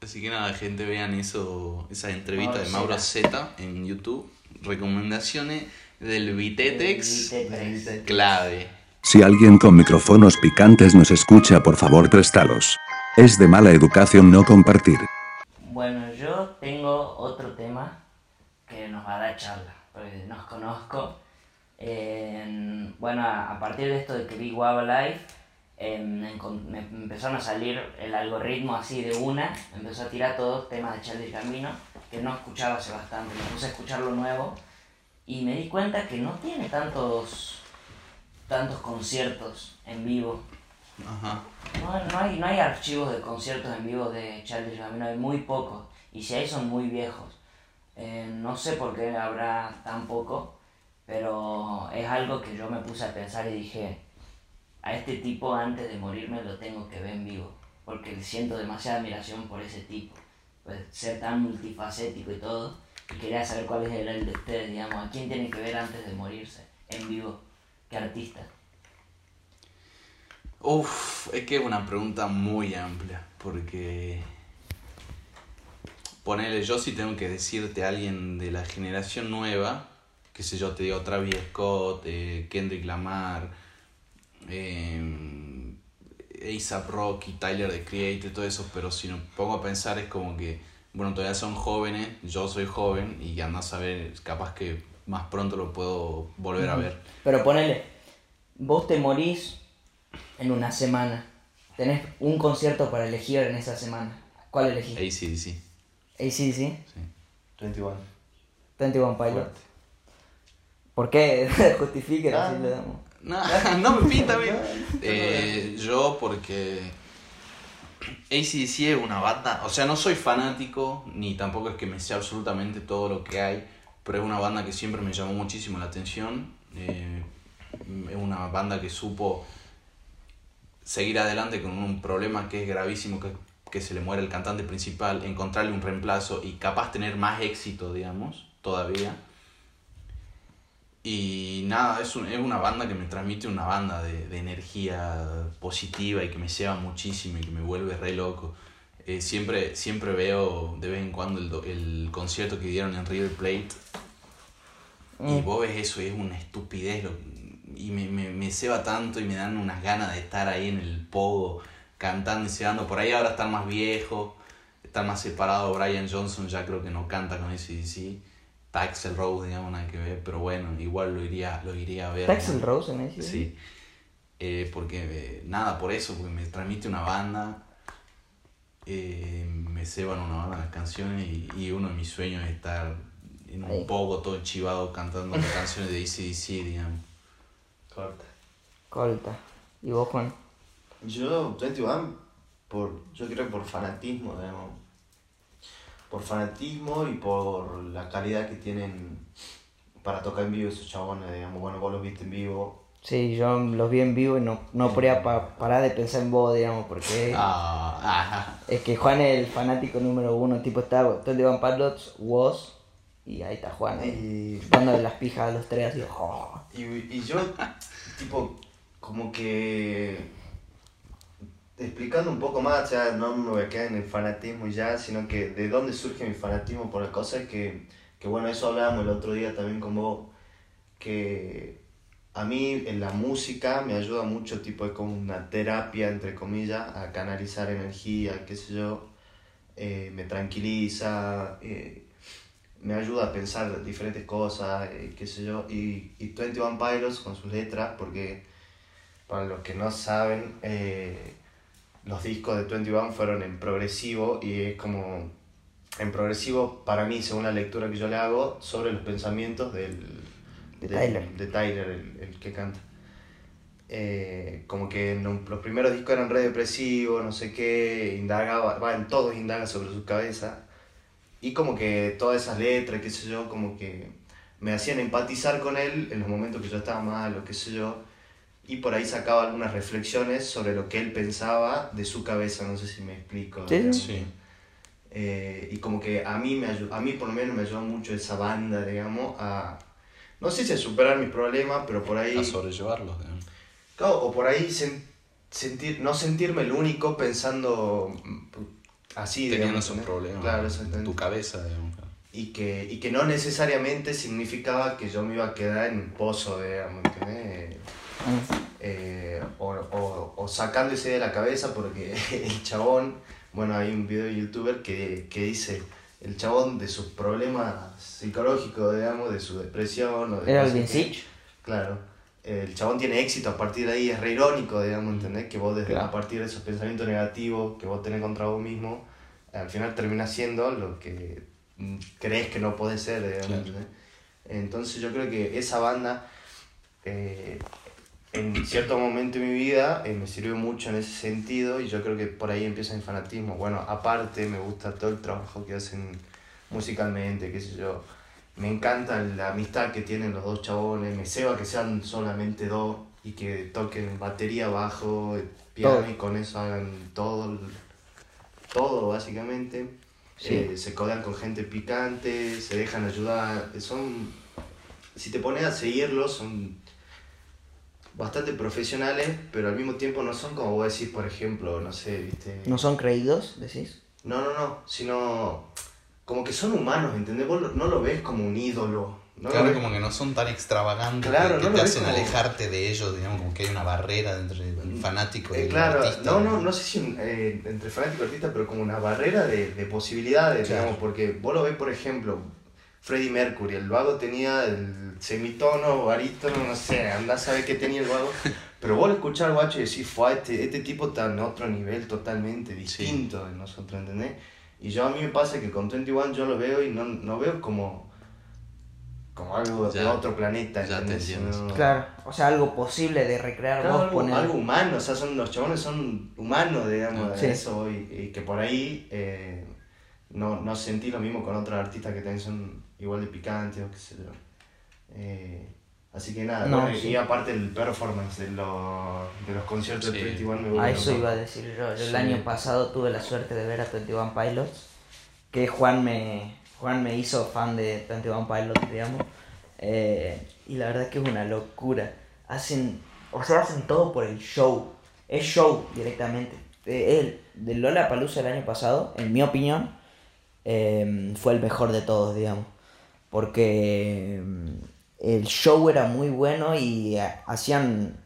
Así que nada, gente, vean eso, esa entrevista Mauro de Mauro. Z en YouTube. Recomendaciones del Vitetex Vitetex. clave. Si alguien con micrófonos picantes nos escucha, por favor préstalos. Es de mala educación no compartir. Bueno, yo tengo otro tema que nos va a dar charla, porque nos conozco. En- bueno, a, partir de esto de que vi Guava Live, em, encon- me empezaron a salir el algoritmo así de una, me empezó a tirar todos temas de Charlie Camino, que no escuchaba hace bastante, me puse a escuchar lo nuevo y me di cuenta que no tiene tantos, tantos conciertos en vivo. Ajá. No, no hay, no hay archivos de conciertos en vivo de Charlie Gambino, hay muy pocos. Y si hay son muy viejos. Eh, no sé por qué habrá tan poco, pero es algo que yo me puse a pensar y dije, a este tipo antes de morirme lo tengo que ver en vivo, porque siento demasiada admiración por ese tipo, pues ser tan multifacético y todo, quería saber cuál es el de ustedes, digamos, a quién tienen que ver antes de morirse en vivo, qué artista. Uf, es que es una pregunta muy amplia, porque ponele, yo si tengo que decirte a alguien de la generación nueva, qué sé yo, te digo Travis Scott, eh, Kendrick Lamar, eh, A$AP Rocky, Tyler the Creator, todo eso, pero si me pongo a pensar es como que, bueno, todavía son jóvenes, yo soy joven y andás a ver, capaz que más pronto lo puedo volver a ver. Pero ponele, vos te morís en una semana. Tenés un concierto para elegir en esa semana. ¿Cuál elegís? ACDC, ACDC, sí. 21. 21 Pilots. Fuerte. ¿Por qué? Justifiquen, Ah. así le damos. No, no me pinta bien. Eh, yo porque ACDC es una banda, o sea, no soy fanático, ni tampoco es que me sea absolutamente todo lo que hay, pero es una banda que siempre me llamó muchísimo la atención. Eh, es una banda que supo seguir adelante con un problema que es gravísimo, que, que se le muere el cantante principal, encontrarle un reemplazo y capaz tener más éxito, digamos, todavía. Y nada, es, un- es una banda que me transmite una banda de, de energía positiva y que me lleva muchísimo y que me vuelve re loco. Eh, siempre, siempre veo de vez en cuando el, do- el concierto que dieron en River Plate y Mm. vos ves eso y es una estupidez lo- y me, me, me ceba tanto y me dan unas ganas de estar ahí en el pogo cantando y cebando. Por ahí ahora están más viejos, están más separados. Brian Johnson ya creo que no canta con ACDC. Taxel Rose, digamos, nada que ver, pero bueno, igual lo iría, lo iría a ver. Taxel ¿no? Rose en ACDC. Sí. Eh, porque, eh, nada, por eso, porque me transmite una banda, eh, me ceban una banda las canciones y, y uno de mis sueños es estar en un Ahí. poco todo chivado cantando las canciones de ACDC, digamos. Corta. Colta. ¿Y vos, Juan? Yo, 21, por, yo creo que por fanatismo, digamos. Por fanatismo y por la calidad que tienen para tocar en vivo esos chabones, digamos. Bueno, vos los viste en vivo. Sí, yo los vi en vivo y no, no podía pa- parar de pensar en vos, digamos, porque Ah, es que Juan es el fanático número uno, tipo está 21 Pilots, Was, y ahí está Juan, Y, dándole las pijas a los tres, así, "Oh". y, y yo, tipo, como que. Explicando un poco más, ya no me voy en el fanatismo y ya, sino que de dónde surge mi fanatismo por la cosa es que, que bueno, eso hablábamos el otro día también con vos, que a mí en la música me ayuda mucho, tipo, es como una terapia, entre comillas, a canalizar energía, qué sé yo, eh, me tranquiliza, eh, me ayuda a pensar diferentes cosas, eh, qué sé yo, y, y 21 Pilots con sus letras, porque para los que no saben, eh, los discos de 21 fueron en progresivo y es como en progresivo para mí, según la lectura que yo le hago, sobre los pensamientos del, De Tyler. de Tyler, el, el que canta. Eh, como que en los primeros discos eran re depresivos, no sé qué, indagaba, va, en todos indaga sobre su cabeza. Y como que todas esas letras, qué sé yo, como que me hacían empatizar con él en los momentos que yo estaba mal o qué sé yo. Y por ahí sacaba algunas reflexiones sobre lo que él pensaba de su cabeza, no sé si me explico. Sí, sí. Eh, y como que a mí, me ayu- a mí por lo menos me ayudó mucho esa banda, digamos, a, no sé si a superar mis problemas, pero por ahí... A sobrellevarlos. digamos. Claro, o por ahí sen- sentir, no sentirme el único pensando mm, así, Teniendo digamos, esos problemas Claro, en tu cabeza. digamos. Y que, y que no necesariamente significaba que yo me iba a quedar en un pozo, digamos, ¿entendés? Eh, o, o, o sacándose de la cabeza porque el chabón, bueno, hay un video de youtuber que, que dice el chabón de sus problemas psicológicos, digamos, de su depresión. O de ¿Era el? Claro. El chabón tiene éxito a partir de ahí, es re irónico, digamos, ¿entendés? Que vos desde, Claro. a partir de esos pensamientos negativos que vos tenés contra vos mismo, al final terminás siendo lo que mm, crees que no podés ser, digamos, Claro. ¿entendés? Entonces yo creo que esa banda, eh, en cierto momento de mi vida, eh, me sirvió mucho en ese sentido y yo creo que por ahí empieza mi fanatismo. Bueno, aparte me gusta todo el trabajo que hacen musicalmente, qué sé yo. Me encanta la amistad que tienen los dos chabones, me ceba que sean solamente dos y que toquen batería, bajo, piano Todo. y con eso hagan todo, todo básicamente. Sí. Eh, se codean con gente picante, se dejan ayudar, son, si te pones a seguirlos, son bastante profesionales, pero al mismo tiempo no son como vos decís, por ejemplo, no sé, viste... ¿No son creídos, decís? No, no, no, sino como que son humanos, ¿entendés? Vos no lo ves como un ídolo. No claro, ves- como que no son tan extravagantes Claro, que, que no lo te hacen como- alejarte de ellos, digamos, como que hay una barrera entre el fanático y Eh, el claro, artista. no, no, no sé si un- eh, entre fanático y artista, pero como una barrera de, de posibilidades, Claro. digamos, porque vos lo ves, por ejemplo, Freddie Mercury, el vago tenía el semitono, barítono, no sé, anda a saber qué tenía el vago, pero vos lo escuchás al guacho y decís, fue este, este tipo está en otro nivel totalmente distinto de nosotros, ¿entendés? Y yo a mí me pasa que con 21 yo lo veo y no, no veo como, como algo de otro planeta, ya te. Sino- Claro, o sea, algo posible de recrear Claro, vos, algo, poner... algo humano, o sea, son, los chabones son humanos, digamos, Sí. de eso, y, y que por ahí eh, no, no sentí lo mismo con otros artistas que también son igual de picantes o qué sé yo. Eh, así que nada, No, bueno, sí. y aparte el performance de, los de los conciertos Sí. de 21 me gusta. A eso iba a decir yo. Yo el año pasado tuve la suerte de ver a 21 Pilots, que Juan me, Juan me hizo fan de 21 Pilots, digamos. Eh, y la verdad es que es una locura. Hacen, o sea, hacen todo por el show. Es show directamente. Eh, El de Lola Palusa el año pasado, en mi opinión, eh, fue el mejor de todos, digamos. Porque mm, el show era muy bueno y eh, hacían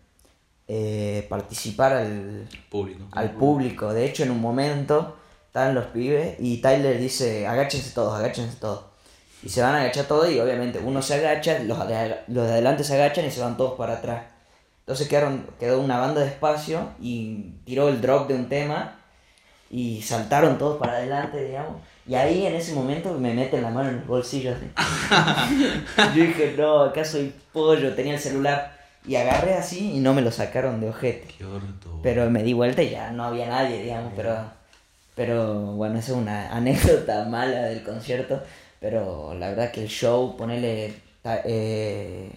eh, participar al, Público. al público. De hecho, en un momento estaban los pibes y Tyler dice, agáchense todos, agáchense todos. Y se van a agachar todos y obviamente uno se agacha, los de, los de adelante se agachan y se van todos para atrás. Entonces quedaron, quedó una banda de espacio y tiró el drop de un tema y saltaron todos para adelante, digamos. Y ahí en ese momento me meten la mano en el bolsillo. así. Yo dije, no, acá soy pollo, tenía el celular. Y agarré así y no me lo sacaron de ojete. Qué orto. Pero me di vuelta y ya no había nadie, digamos, pero, pero bueno, esa es una anécdota mala del concierto, pero la verdad que el show, ponele, ta- eh,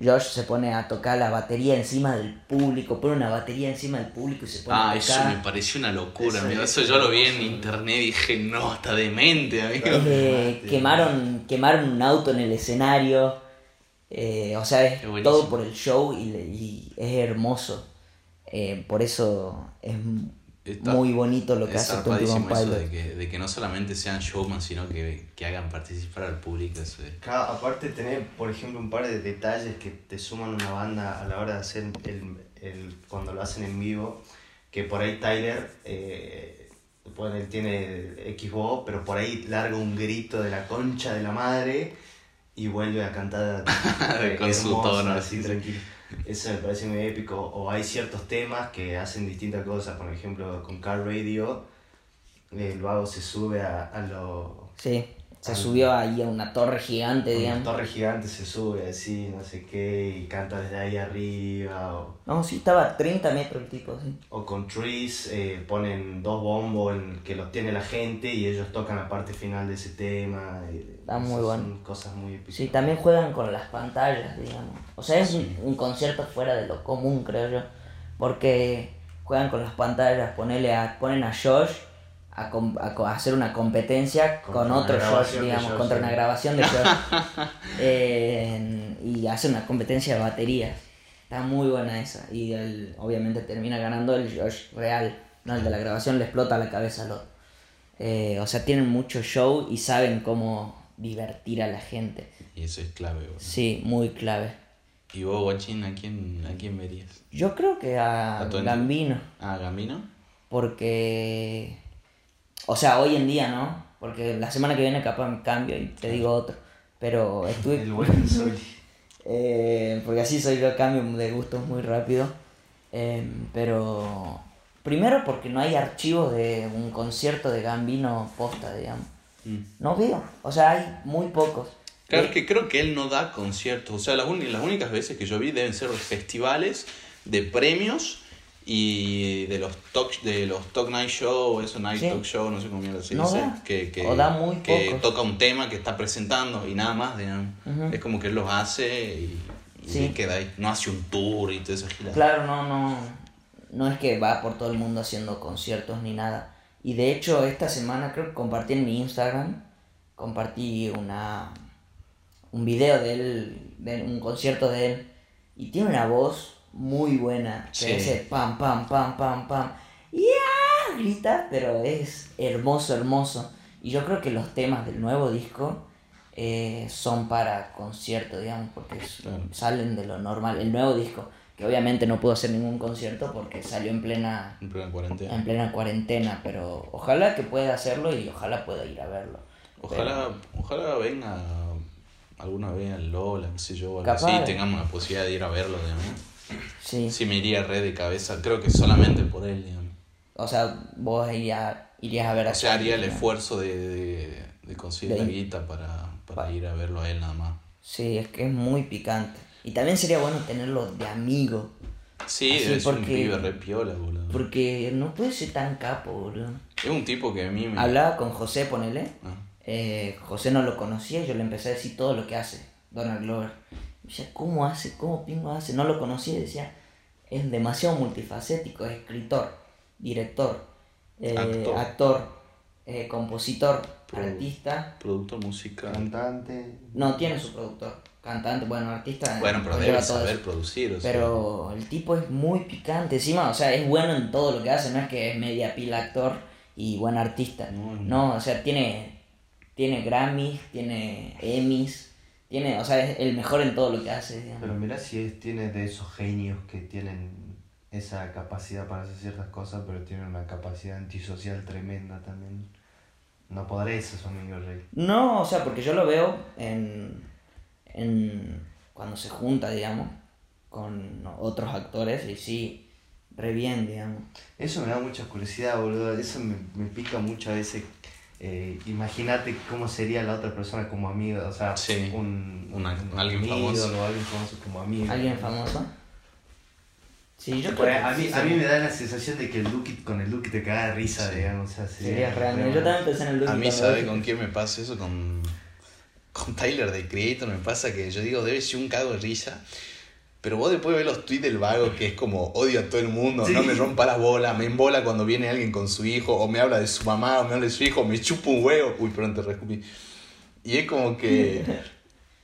Josh se pone a tocar la batería encima del público, pone una batería encima del público y se pone Ah, a eso tocar. me pareció una locura, Eso amigo. es Eso yo lo vi en internet y dije, no, está demente, amigo. Eh, quemaron, quemaron un auto en el escenario, eh, o sea, es todo por el show y es hermoso. Eh, por eso es Está- muy bonito lo que hace 21 zarpadísimo eso Pilots. de que, de que no solamente sean showman, sino que, que hagan participar al público. Eso es- Claro, aparte tener, por ejemplo, un par de detalles que te suman una banda a la hora de hacer el, el- cuando lo hacen en vivo, que por ahí Tyler, eh, bueno, él tiene Xbox, pero por ahí larga un grito de la concha de la madre y vuelve a cantar Con su hermoso, tono, así sí, sí. Eso me parece muy épico. O hay ciertos temas que hacen distintas cosas, por ejemplo, con Car Radio, el vago se sube a, a lo Sí, se subió ahí a una torre gigante, Una digamos. torre gigante se sube así, no sé qué, y canta desde ahí arriba. O, No, sí, estaba a 30 metros el tipo, sí. o con Trees eh, ponen dos bombos en, que los tiene la gente y ellos tocan la parte final de ese tema. y- Está muy bueno. Son cosas muy épicas. Sí, también juegan con las pantallas, digamos. O sea, es un, un concierto fuera de lo común, creo yo. Porque juegan con las pantallas, ponele a, ponen a Josh a, com- a co- a hacer una competencia Contra con otro Josh, digamos, Josh, contra sí. una grabación de Josh. Eh, y hace una competencia de baterías. Está muy buena esa. Y el- obviamente termina ganando el Josh real. No, el de la grabación le explota la cabeza al otro. Eh, o sea, tienen mucho show y saben cómo divertir a la gente. Y eso es clave, boludo. Sí, muy clave. ¿Y vos, Guachín, a quién, a quién verías? Yo creo que a ¿A Gambino, ¿A Gambino? porque... O sea, hoy en día, ¿no? Porque la semana que viene capaz me cambio y te digo otro. Pero estuve... El buen soy. Eh, porque así soy yo, cambio de gustos muy rápido. Eh, pero primero porque no hay archivos de un concierto de Gambino posta, digamos. Mm. No veo, o sea, hay muy pocos. Claro, Eh, es que creo que él no da conciertos. O sea, las, las únicas veces que yo vi deben ser festivales de premios y de los talk, de los talk night show eso night Sí. talk show, no sé cómo se No dice. da. Que, que, O da muy que toca un tema que está presentando y nada más, digamos. Es como que él los hace y, y Sí. queda ahí. No hace un tour y todo eso. Claro, no, no, no es que va por todo el mundo haciendo conciertos ni nada. Y de hecho esta semana creo que compartí en mi Instagram, compartí una un video de él, de un concierto de él, y tiene una voz muy buena, que Sí. ese pam, pam, pam, pam, pam, ¡Ya! grita, pero es hermoso, hermoso. Y yo creo que los temas del nuevo disco eh, son para concierto, digamos, porque Claro. salen de lo normal. El nuevo disco, que obviamente no pudo hacer ningún concierto porque salió en plena, En plena cuarentena. en plena cuarentena, pero ojalá que pueda hacerlo y ojalá pueda ir a verlo. Ojalá, ojalá venga alguna vez al Lola, qué sé yo, o algo así, y tengamos la posibilidad de ir a verlo, digamos. Sí. Sí, me iría red de cabeza, creo que solamente por él, digamos. O sea, vos irías, irías a ver a O sea, haría el esfuerzo de, de, de conseguir De- la guita para, para ir a verlo a él nada más. Sí, es que es muy picante. Y también sería bueno tenerlo de amigo. Sí, Así debe ser un porque- pibe re piola, boludo. Porque no puede ser tan capo, boludo. Es un tipo que a mí me... Hablaba con José, ponele. Ah, Eh, José no lo conocía, yo le empecé a decir todo lo que hace Donald Glover. Decía, ¿cómo hace? ¿Cómo pingo hace? No lo conocía y decía, es demasiado multifacético, es escritor, director, eh, Actor. actor, eh, compositor, Pro- artista. productor musical. Cantante. No, tiene su productor, cantante, bueno, artista. Bueno, pero debe saber eso. producir, o sea. Pero el tipo es muy picante, encima, o sea, es bueno en todo lo que hace, no es que es media pila actor y buen artista. No, no. No, o sea, tiene, tiene Grammys, tiene Emmys, tiene, o sea, es el mejor en todo lo que hace, digamos. Pero mira si es, tiene de esos genios que tienen esa capacidad para hacer ciertas cosas, pero tienen una capacidad antisocial tremenda también. No podré ser su amigo rey. No, o sea, porque yo lo veo en, en cuando se junta, digamos, con otros actores y sí, re bien, digamos. Eso me da mucha curiosidad, boludo. Eso me, me pica mucho a veces. Eh, Imagínate cómo sería la otra persona como amiga, o sea, Sí, un, un alguien ídolo famoso. o alguien famoso como amigo. ¿Alguien famoso? Sí, yo creo a, mí, sí a mí sería- me da la sensación de que el Duki, con el Duki te caga de risa, Sí. digamos. O sea, Sería real. re Yo también pensé en el Duki A mí, ¿sabe con quién me pasa eso? Con, con Tyler de Creator me pasa que yo digo, debe ser un cago de risa. Pero vos después ves los tweets del vago que es como odio a todo el mundo, Sí. no me rompa las bolas, me embola cuando viene alguien con su hijo, o me habla de su mamá, o me habla de su hijo, me chupa un huevo. Uy, perdón, te rescupí. Y es como que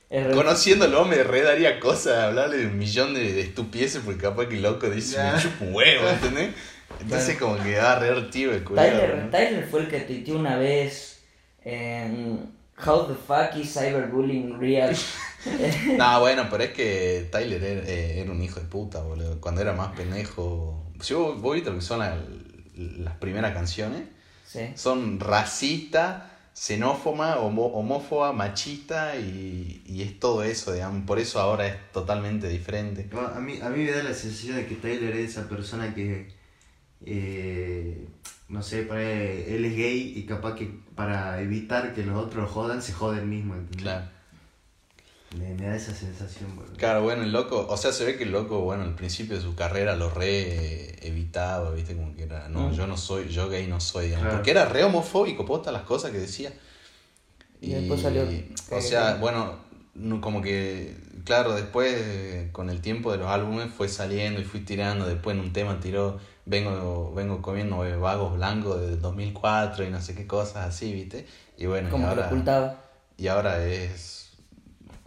conociéndolo me re daría cosa hablarle de un millón de, de estupideces porque capaz que el loco dice me chupa un huevo, ¿entendés? Entonces como que da re tío el culo. Tyler, Tyler fue el que tuiteó una vez en How the fuck is cyberbullying real? No, bueno, pero es que Tyler era, eh, era un hijo de puta, boludo. Cuando era más pendejo. Si vos, vos viste lo que son las, las primeras canciones, sí. son racista, xenófoba, homo- homófoba, machista y, y es todo eso, digamos. Por eso ahora es totalmente diferente. Bueno, a, mí, a mí me da la sensación de que Tyler es esa persona que eh, no sé, para él es gay y capaz que para evitar que los otros lo jodan, se jode el mismo, ¿entendés? Claro. Me, me da esa sensación, boludo. Claro, bueno, el loco, o sea, se ve que el loco, bueno, al principio de su carrera lo re evitaba, viste, como que era, no, Mm. yo no soy, yo gay no soy, digamos, Claro. porque era re homofóbico, posta las cosas que decía. Y después salió O que- sea, bueno, no- como que, claro, después con el tiempo de los álbumes fue saliendo y fui tirando, después en un tema tiró Vengo, vengo comiendo eh, vagos blancos de 2004 y no sé qué cosas así, viste. Y bueno, y Como que lo ocultaba. y ahora es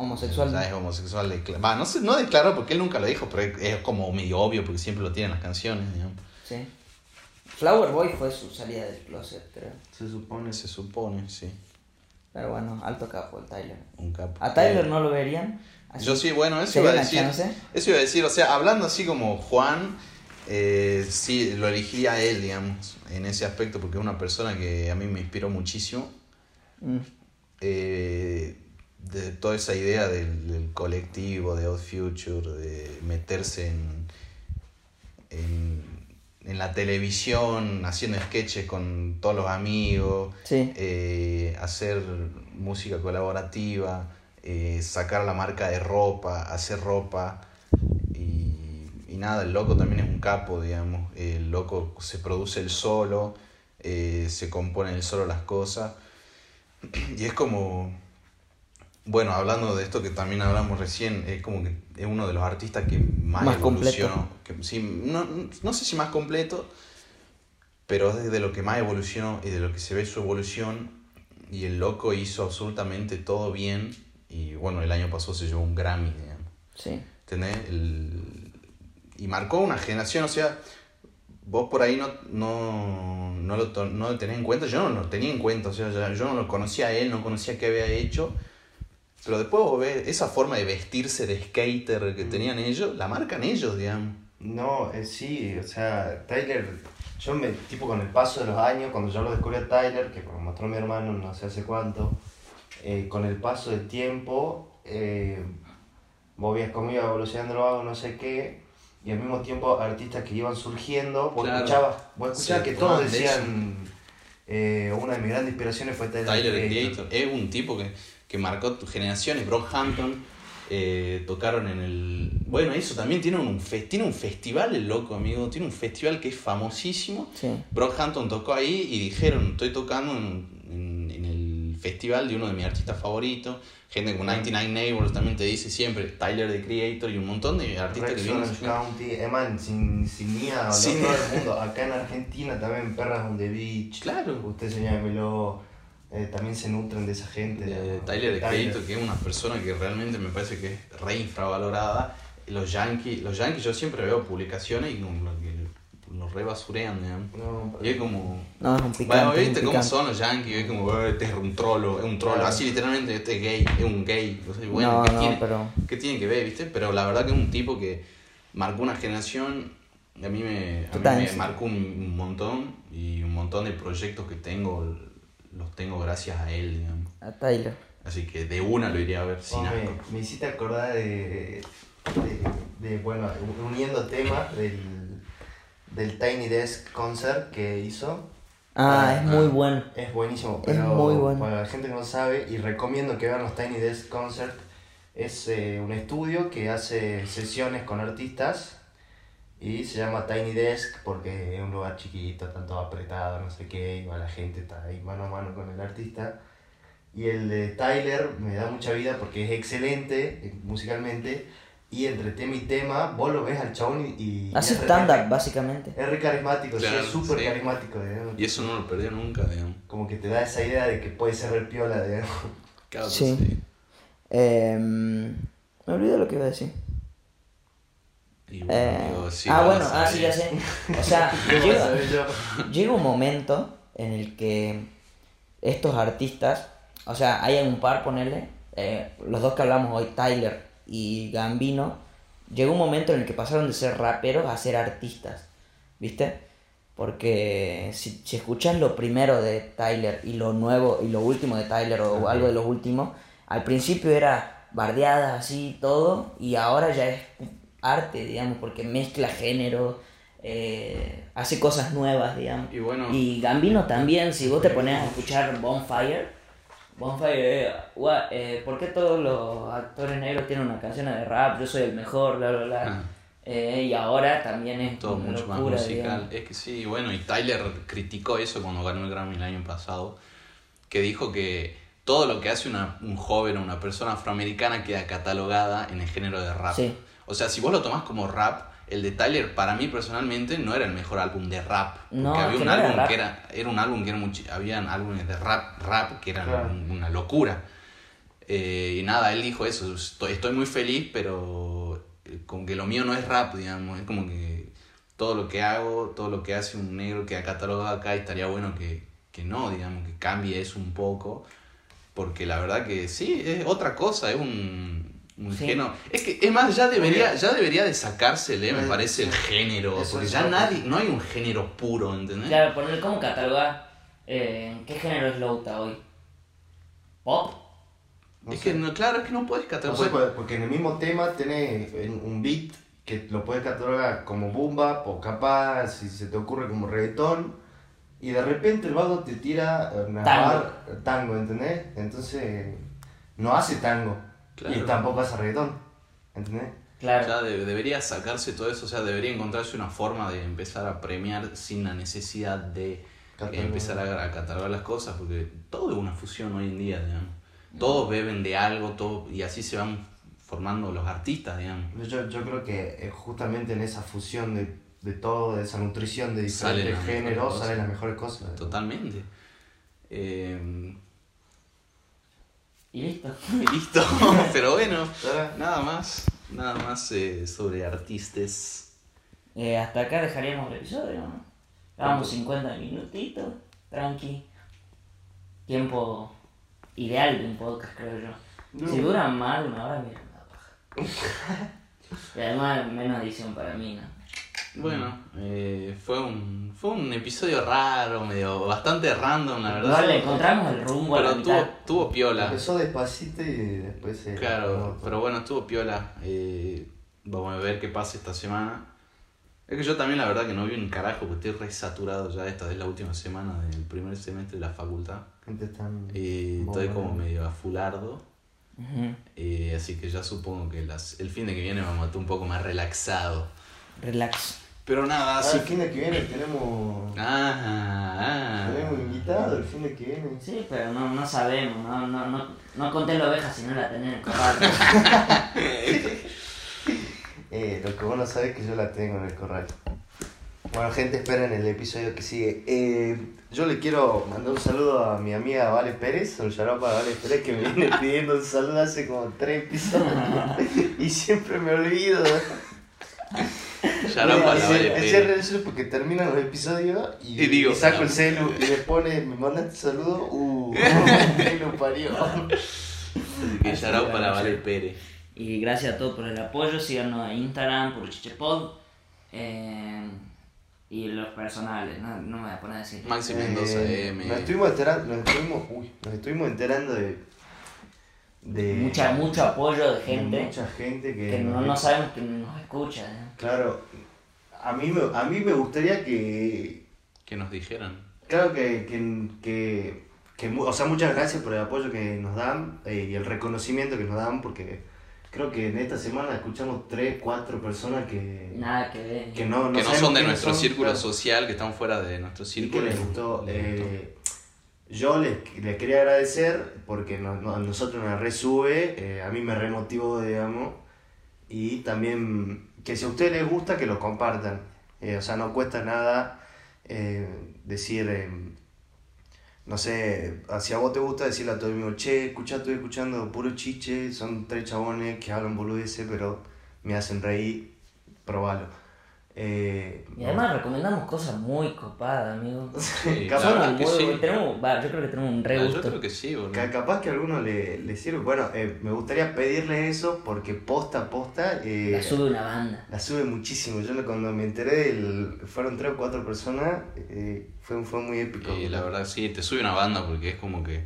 Homosexual. o sea, es homosexual. Va, no, sé, no declaró porque él nunca lo dijo, pero es como medio obvio porque siempre lo tienen las canciones, digamos. Sí. Flower Boy fue su salida del closet, creo. Se supone. Se supone, sí. Pero bueno, alto capo el Tyler. Un capo. ¿A Tyler Eh, no lo verían? Así, Yo sí, bueno, eso ¿Sería iba a decir. chance? Eso iba a decir, o sea, hablando así como Juan, eh, sí, lo elegí a él, digamos, en ese aspecto, porque es una persona que a mí me inspiró muchísimo. Mm, eh, de toda esa idea del, del colectivo, de Odd Future, de meterse en, en, en la televisión, haciendo sketches con todos los amigos, Sí. eh, hacer música colaborativa, eh, sacar la marca de ropa, hacer ropa. Y, y nada, el loco también es un capo, digamos. El loco se produce el solo, eh, se compone el solo las cosas. Y es como, bueno, hablando de esto que también hablamos recién, es como que es uno de los artistas que más, Más evolucionó. Que, sí, no, no sé si más completo, pero es de lo que más evolucionó y de lo que se ve su evolución. Y el loco hizo absolutamente todo bien. Y bueno, el año pasado se llevó un Grammy, digamos. Sí. ¿Entendés? El- Y marcó una generación, o sea, vos por ahí no, no, no, lo, no lo tenés en cuenta, yo no lo tenía en cuenta, o sea, yo no lo conocía a él, no conocía qué había hecho, pero después vos ves esa forma de vestirse de skater que tenían ellos, la marcan ellos, digamos. No, eh, sí, o sea, Tyler, yo me, tipo con el paso de los años, cuando yo lo descubrí a Tyler, que me mostró mi hermano no sé hace cuánto, eh, con el paso del tiempo, eh, vos veías cómo iba evolucionando lo hago, no sé qué, y al mismo tiempo artistas que iban surgiendo, vos Claro. escuchabas, vos escuchabas que todos decían, eh, una de mis grandes inspiraciones fue Tyler, Tyler. Creator es un tipo que, que marcó tu generaciones, Brockhampton eh, tocaron en el... Bueno, eso también tiene un, fe- tiene un festival el loco, amigo, tiene un festival que es famosísimo. Sí. Brockhampton tocó ahí y dijeron, estoy tocando en, en- en el festival de uno de mis artistas favoritos. Gente como 99 Neighbors también te dice siempre, Tyler the Creator y un montón de artistas que vienen. County, Eman, sin, sin ni a Sí. todo el mundo. Acá en Argentina también Perras on the Beach. Claro. Usted señálemelo. Eh, también se nutren de esa gente. de digamos. Tyler the Creator, que es una persona que realmente me parece que es re infravalorada. Los Yankees, los Yankees yo siempre veo publicaciones y como los re basurean, digamos. No, Y es como... No, es un picante. Bueno, viste cómo son los Yankees, es como, "Eh, este es un trolo, es un trolo, Claro. así literalmente, este es gay, es un gay. O sea, bueno, no, ¿qué, no, tiene, pero. qué tiene que ver, viste? Pero la verdad que es un tipo que marcó una generación, y a mí me, a mí Total, me marcó un, un montón, y un montón de proyectos que tengo, los tengo gracias a él, digamos. A Tyler. Así que de una lo iría a ver sin me, asco. me hiciste acordar de, de, de, bueno, uniendo temas del, del Tiny Desk Concert que hizo. Ah, Ah, es muy ah. bueno. Es buenísimo, Es pero muy bueno. para la gente que no sabe, y recomiendo que vean los Tiny Desk Concert, es eh, un estudio que hace sesiones con artistas y se llama Tiny Desk porque es un lugar chiquito, tanto apretado, no sé qué, y va la gente está ahí mano a mano con el artista. Y el de Tyler me da mucha vida porque es excelente eh, musicalmente y entre tema y tema vos lo ves al chabón y... y Hace stand-up, básicamente. Es re carismático, sí, Claro, es súper sí. carismático. digamos. Y eso no lo perdió nunca, digamos. Como que te da esa idea de que puede ser re piola, digamos. Claro, Sí. Eh, me olvidé lo que iba a decir. Y Eh, sí, ah, bueno, ah, sí, ya sé. O sea, ¿Qué llega, llega un momento en el que estos artistas, o sea, hay un par, ponerle, los dos que hablamos hoy, Tyler y Gambino, llegó un momento en el que pasaron de ser raperos a ser artistas, ¿viste? Porque si, si escuchas lo primero de Tyler y lo nuevo y lo último de Tyler o Ajá. algo de los últimos, al principio era bardeadas así todo y ahora ya es arte, digamos, porque mezcla género, eh, hace cosas nuevas, digamos. Y bueno, Y Gambino también, si vos te pones a escuchar Bonfire, Bonfire, eh, gua- eh, ¿por qué todos los actores negros tienen una canción de rap? Yo soy el mejor, bla, bla, bla. Ah. Eh, y ahora también es todo mucho más locura, musical. digamos. Es que sí, bueno, y Tyler criticó eso cuando ganó el Grammy el año pasado, que dijo que todo lo que hace una, un joven o una persona afroamericana queda catalogada en el género de rap. Sí. O sea, si vos lo tomás como rap, el de Tyler para mí personalmente no era el mejor álbum de rap. Porque No, había un no álbum rap. que era, era un álbum que era muchi- habían álbumes de rap, rap que eran Claro. una locura. Eh, y nada, él dijo eso, estoy, estoy muy feliz, pero eh, como que lo mío no es rap, digamos, es como que todo lo que hago, todo lo que hace un negro que ha catalogado acá, estaría bueno que, que no, digamos, que cambie eso un poco, porque la verdad que sí, es otra cosa, es un, un Sí. género. Es que, es más, ya debería, ya debería de sacársele, me parece, el género, Eso porque ya nadie, no hay un género puro, ¿entendés? Claro, poner cómo catalogar eh, ¿en qué género es Louta hoy. ¿Pop? No es sé. que, no, claro, es que no puedes No catalogar. sé, pues, porque en el mismo tema tenés en- un beat que lo puedes catalogar como bumba o capaz, si se te ocurre como reggaetón, y de repente el vago te tira una Tango. bar- tango, ¿entendés? Entonces no hace tango y tampoco hace reggaetón, ¿entendés? Claro. Ya de- debería sacarse todo eso, o sea, debería encontrarse una forma de empezar a premiar sin la necesidad de Catalogar. empezar a, a catalogar las cosas, porque todo es una fusión hoy en día, digamos. Todos beben de algo, todo, y así se van formando los artistas, digamos. Yo, yo creo que eh, justamente en esa fusión de, de todo, de esa nutrición de diferentes géneros, salen las mejores cosas. Totalmente. Eh, Y listo. y listo, pero bueno, nada más, nada más eh, sobre artistas. Eh, hasta acá dejaríamos el episodio, ¿no? Vamos 50 minutitos, tranqui. Tiempo ideal de un podcast, creo yo. No. Si duran más de una hora, mira, da paja. Y además, menos edición para mí, ¿no? Bueno, eh, fue un fue un episodio raro, medio bastante random, la verdad. Le encontramos el rumbo a la Pero tuvo, mitad. tuvo piola. Empezó despacito y después se... Claro, pero bueno, estuvo piola. Eh, vamos a ver qué pasa esta semana. Es que yo también la verdad que no vi un carajo, porque estoy re saturado ya. Esta es la última semana del primer semestre de la facultad. Gente tan... Y estoy como medio afulardo. Ujú. Eh, así que ya supongo que las, el fin de que viene vamos a estar un poco más relaxado. Relax. Pero nada, Ah, así el fin de que viene tenemos... Ah, ah. Tenemos invitado el fin de que viene. Sí, pero no, no sabemos, no, no, no, no conté la oveja si no la tenés en el corral. Eh, lo que vos no sabés es que yo la tengo en el corral. Bueno, gente, esperen el episodio que sigue. Eh, yo le quiero mandar un saludo a mi amiga Vale Pérez, un para Vale Pérez, que me viene pidiendo un saludo hace como tres episodios. y siempre me olvido. Pérez. es el porque terminan los episodios y, Y digo, y saco ah. el celu y le pone, me manda este saludo, uh, lo parió. Así que shout out para Vale Pérez. Y gracias a todos por el apoyo, síganos en Instagram, por Chichepod. Eh, y los personales, no, no me voy a poner a decir. Maxi Mendoza Eh, M. Nos estuvimos enterando, nos estuvimos, uy, nos estuvimos enterando de, de Mucha, mucho apoyo de de gente mucha gente que, que no, no sabemos que nos escucha. ¿eh? Claro, a mí me, a mí me gustaría que, Que nos dijeran. claro que, que, que, que o sea, muchas gracias por el apoyo que nos dan eh, y el reconocimiento que nos dan porque creo que en esta semana escuchamos tres, cuatro personas que, Nada que ver. que no, no que no son de nuestro son, círculo claro. social, que están fuera de nuestro y que círculo. les gustó. Les gustó. Eh, yo les, les quería agradecer porque no- no- a nosotros nos resube, eh, a mí me remotivó, digamos, y también que si a ustedes les gusta, que lo compartan. Eh, o sea, no cuesta nada eh, decir, eh, no sé, si a vos te gusta decirle a el mundo, che, escucha, estoy escuchando puro chiche, son tres chabones que hablan boludeces, pero me hacen reír, probalo. Eh, Y además recomendamos cosas muy copadas, amigo. Sí, capaz que muy- sí. tenemos, va, yo creo que tenemos un re Ah, Yo creo que sí, boludo. Ca- Capaz que a alguno le, le sirve. Bueno, eh, me gustaría pedirle eso porque posta a posta eh, La sube una banda. la sube muchísimo. Yo cuando me enteré, del, fueron tres o cuatro personas, eh, fue, fue muy épico. Y la verdad sí, te sube una banda porque es como que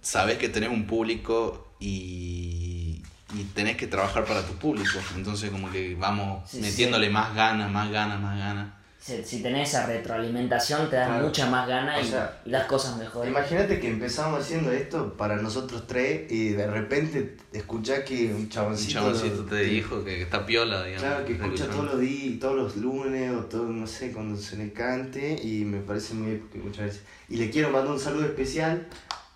sabes que tenés un público y, y tenés que trabajar para tu público. Entonces como que vamos Sí, metiéndole más ganas, más ganas, más ganas. Si, si tenés esa retroalimentación, te dan Claro. mucha más ganas y, sea, y las cosas mejores. Imagínate que empezamos haciendo esto para nosotros tres y de repente escuchás que un Un chaboncito... chaboncito te dijo que, que está piola, digamos. Claro, que escucha todos los días, todos los lunes o todo, no sé, cuando se le cante y me parece muy épico muchas veces. Y le quiero mandar un saludo especial.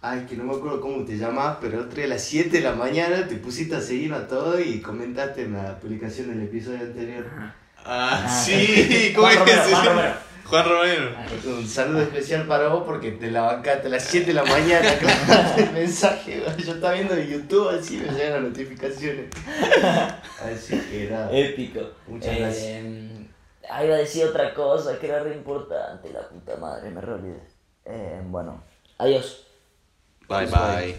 Ay, que no me acuerdo cómo te llamas, pero el otro día a las 7 de la mañana te pusiste a seguir a todo y comentaste en la publicación del episodio anterior. Ah, Ah, sí, ¿cómo Juan es que Romero, se Juan llama? Romero. Juan Romero. Un saludo especial para vos porque te la bancaste a las 7 de la mañana con el mensaje. Yo estaba viendo en YouTube así me llegan las notificaciones. Así que nada. Épico. Muchas gracias. Eh, ah, iba a decir otra cosa que era re importante, la puta madre, me re olvidé. Eh, bueno, adiós. Bye bye.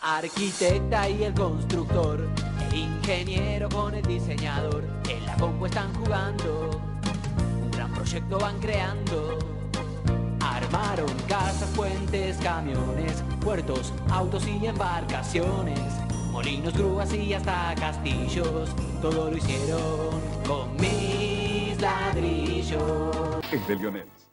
Arquitecta y el constructor, el ingeniero con el diseñador, en la compu están jugando, un gran proyecto van creando. Armaron casas, puentes, camiones, puertos, autos y embarcaciones, molinos, grúas y hasta castillos, todo lo hicieron con mis ladrillos. Es de Lionels.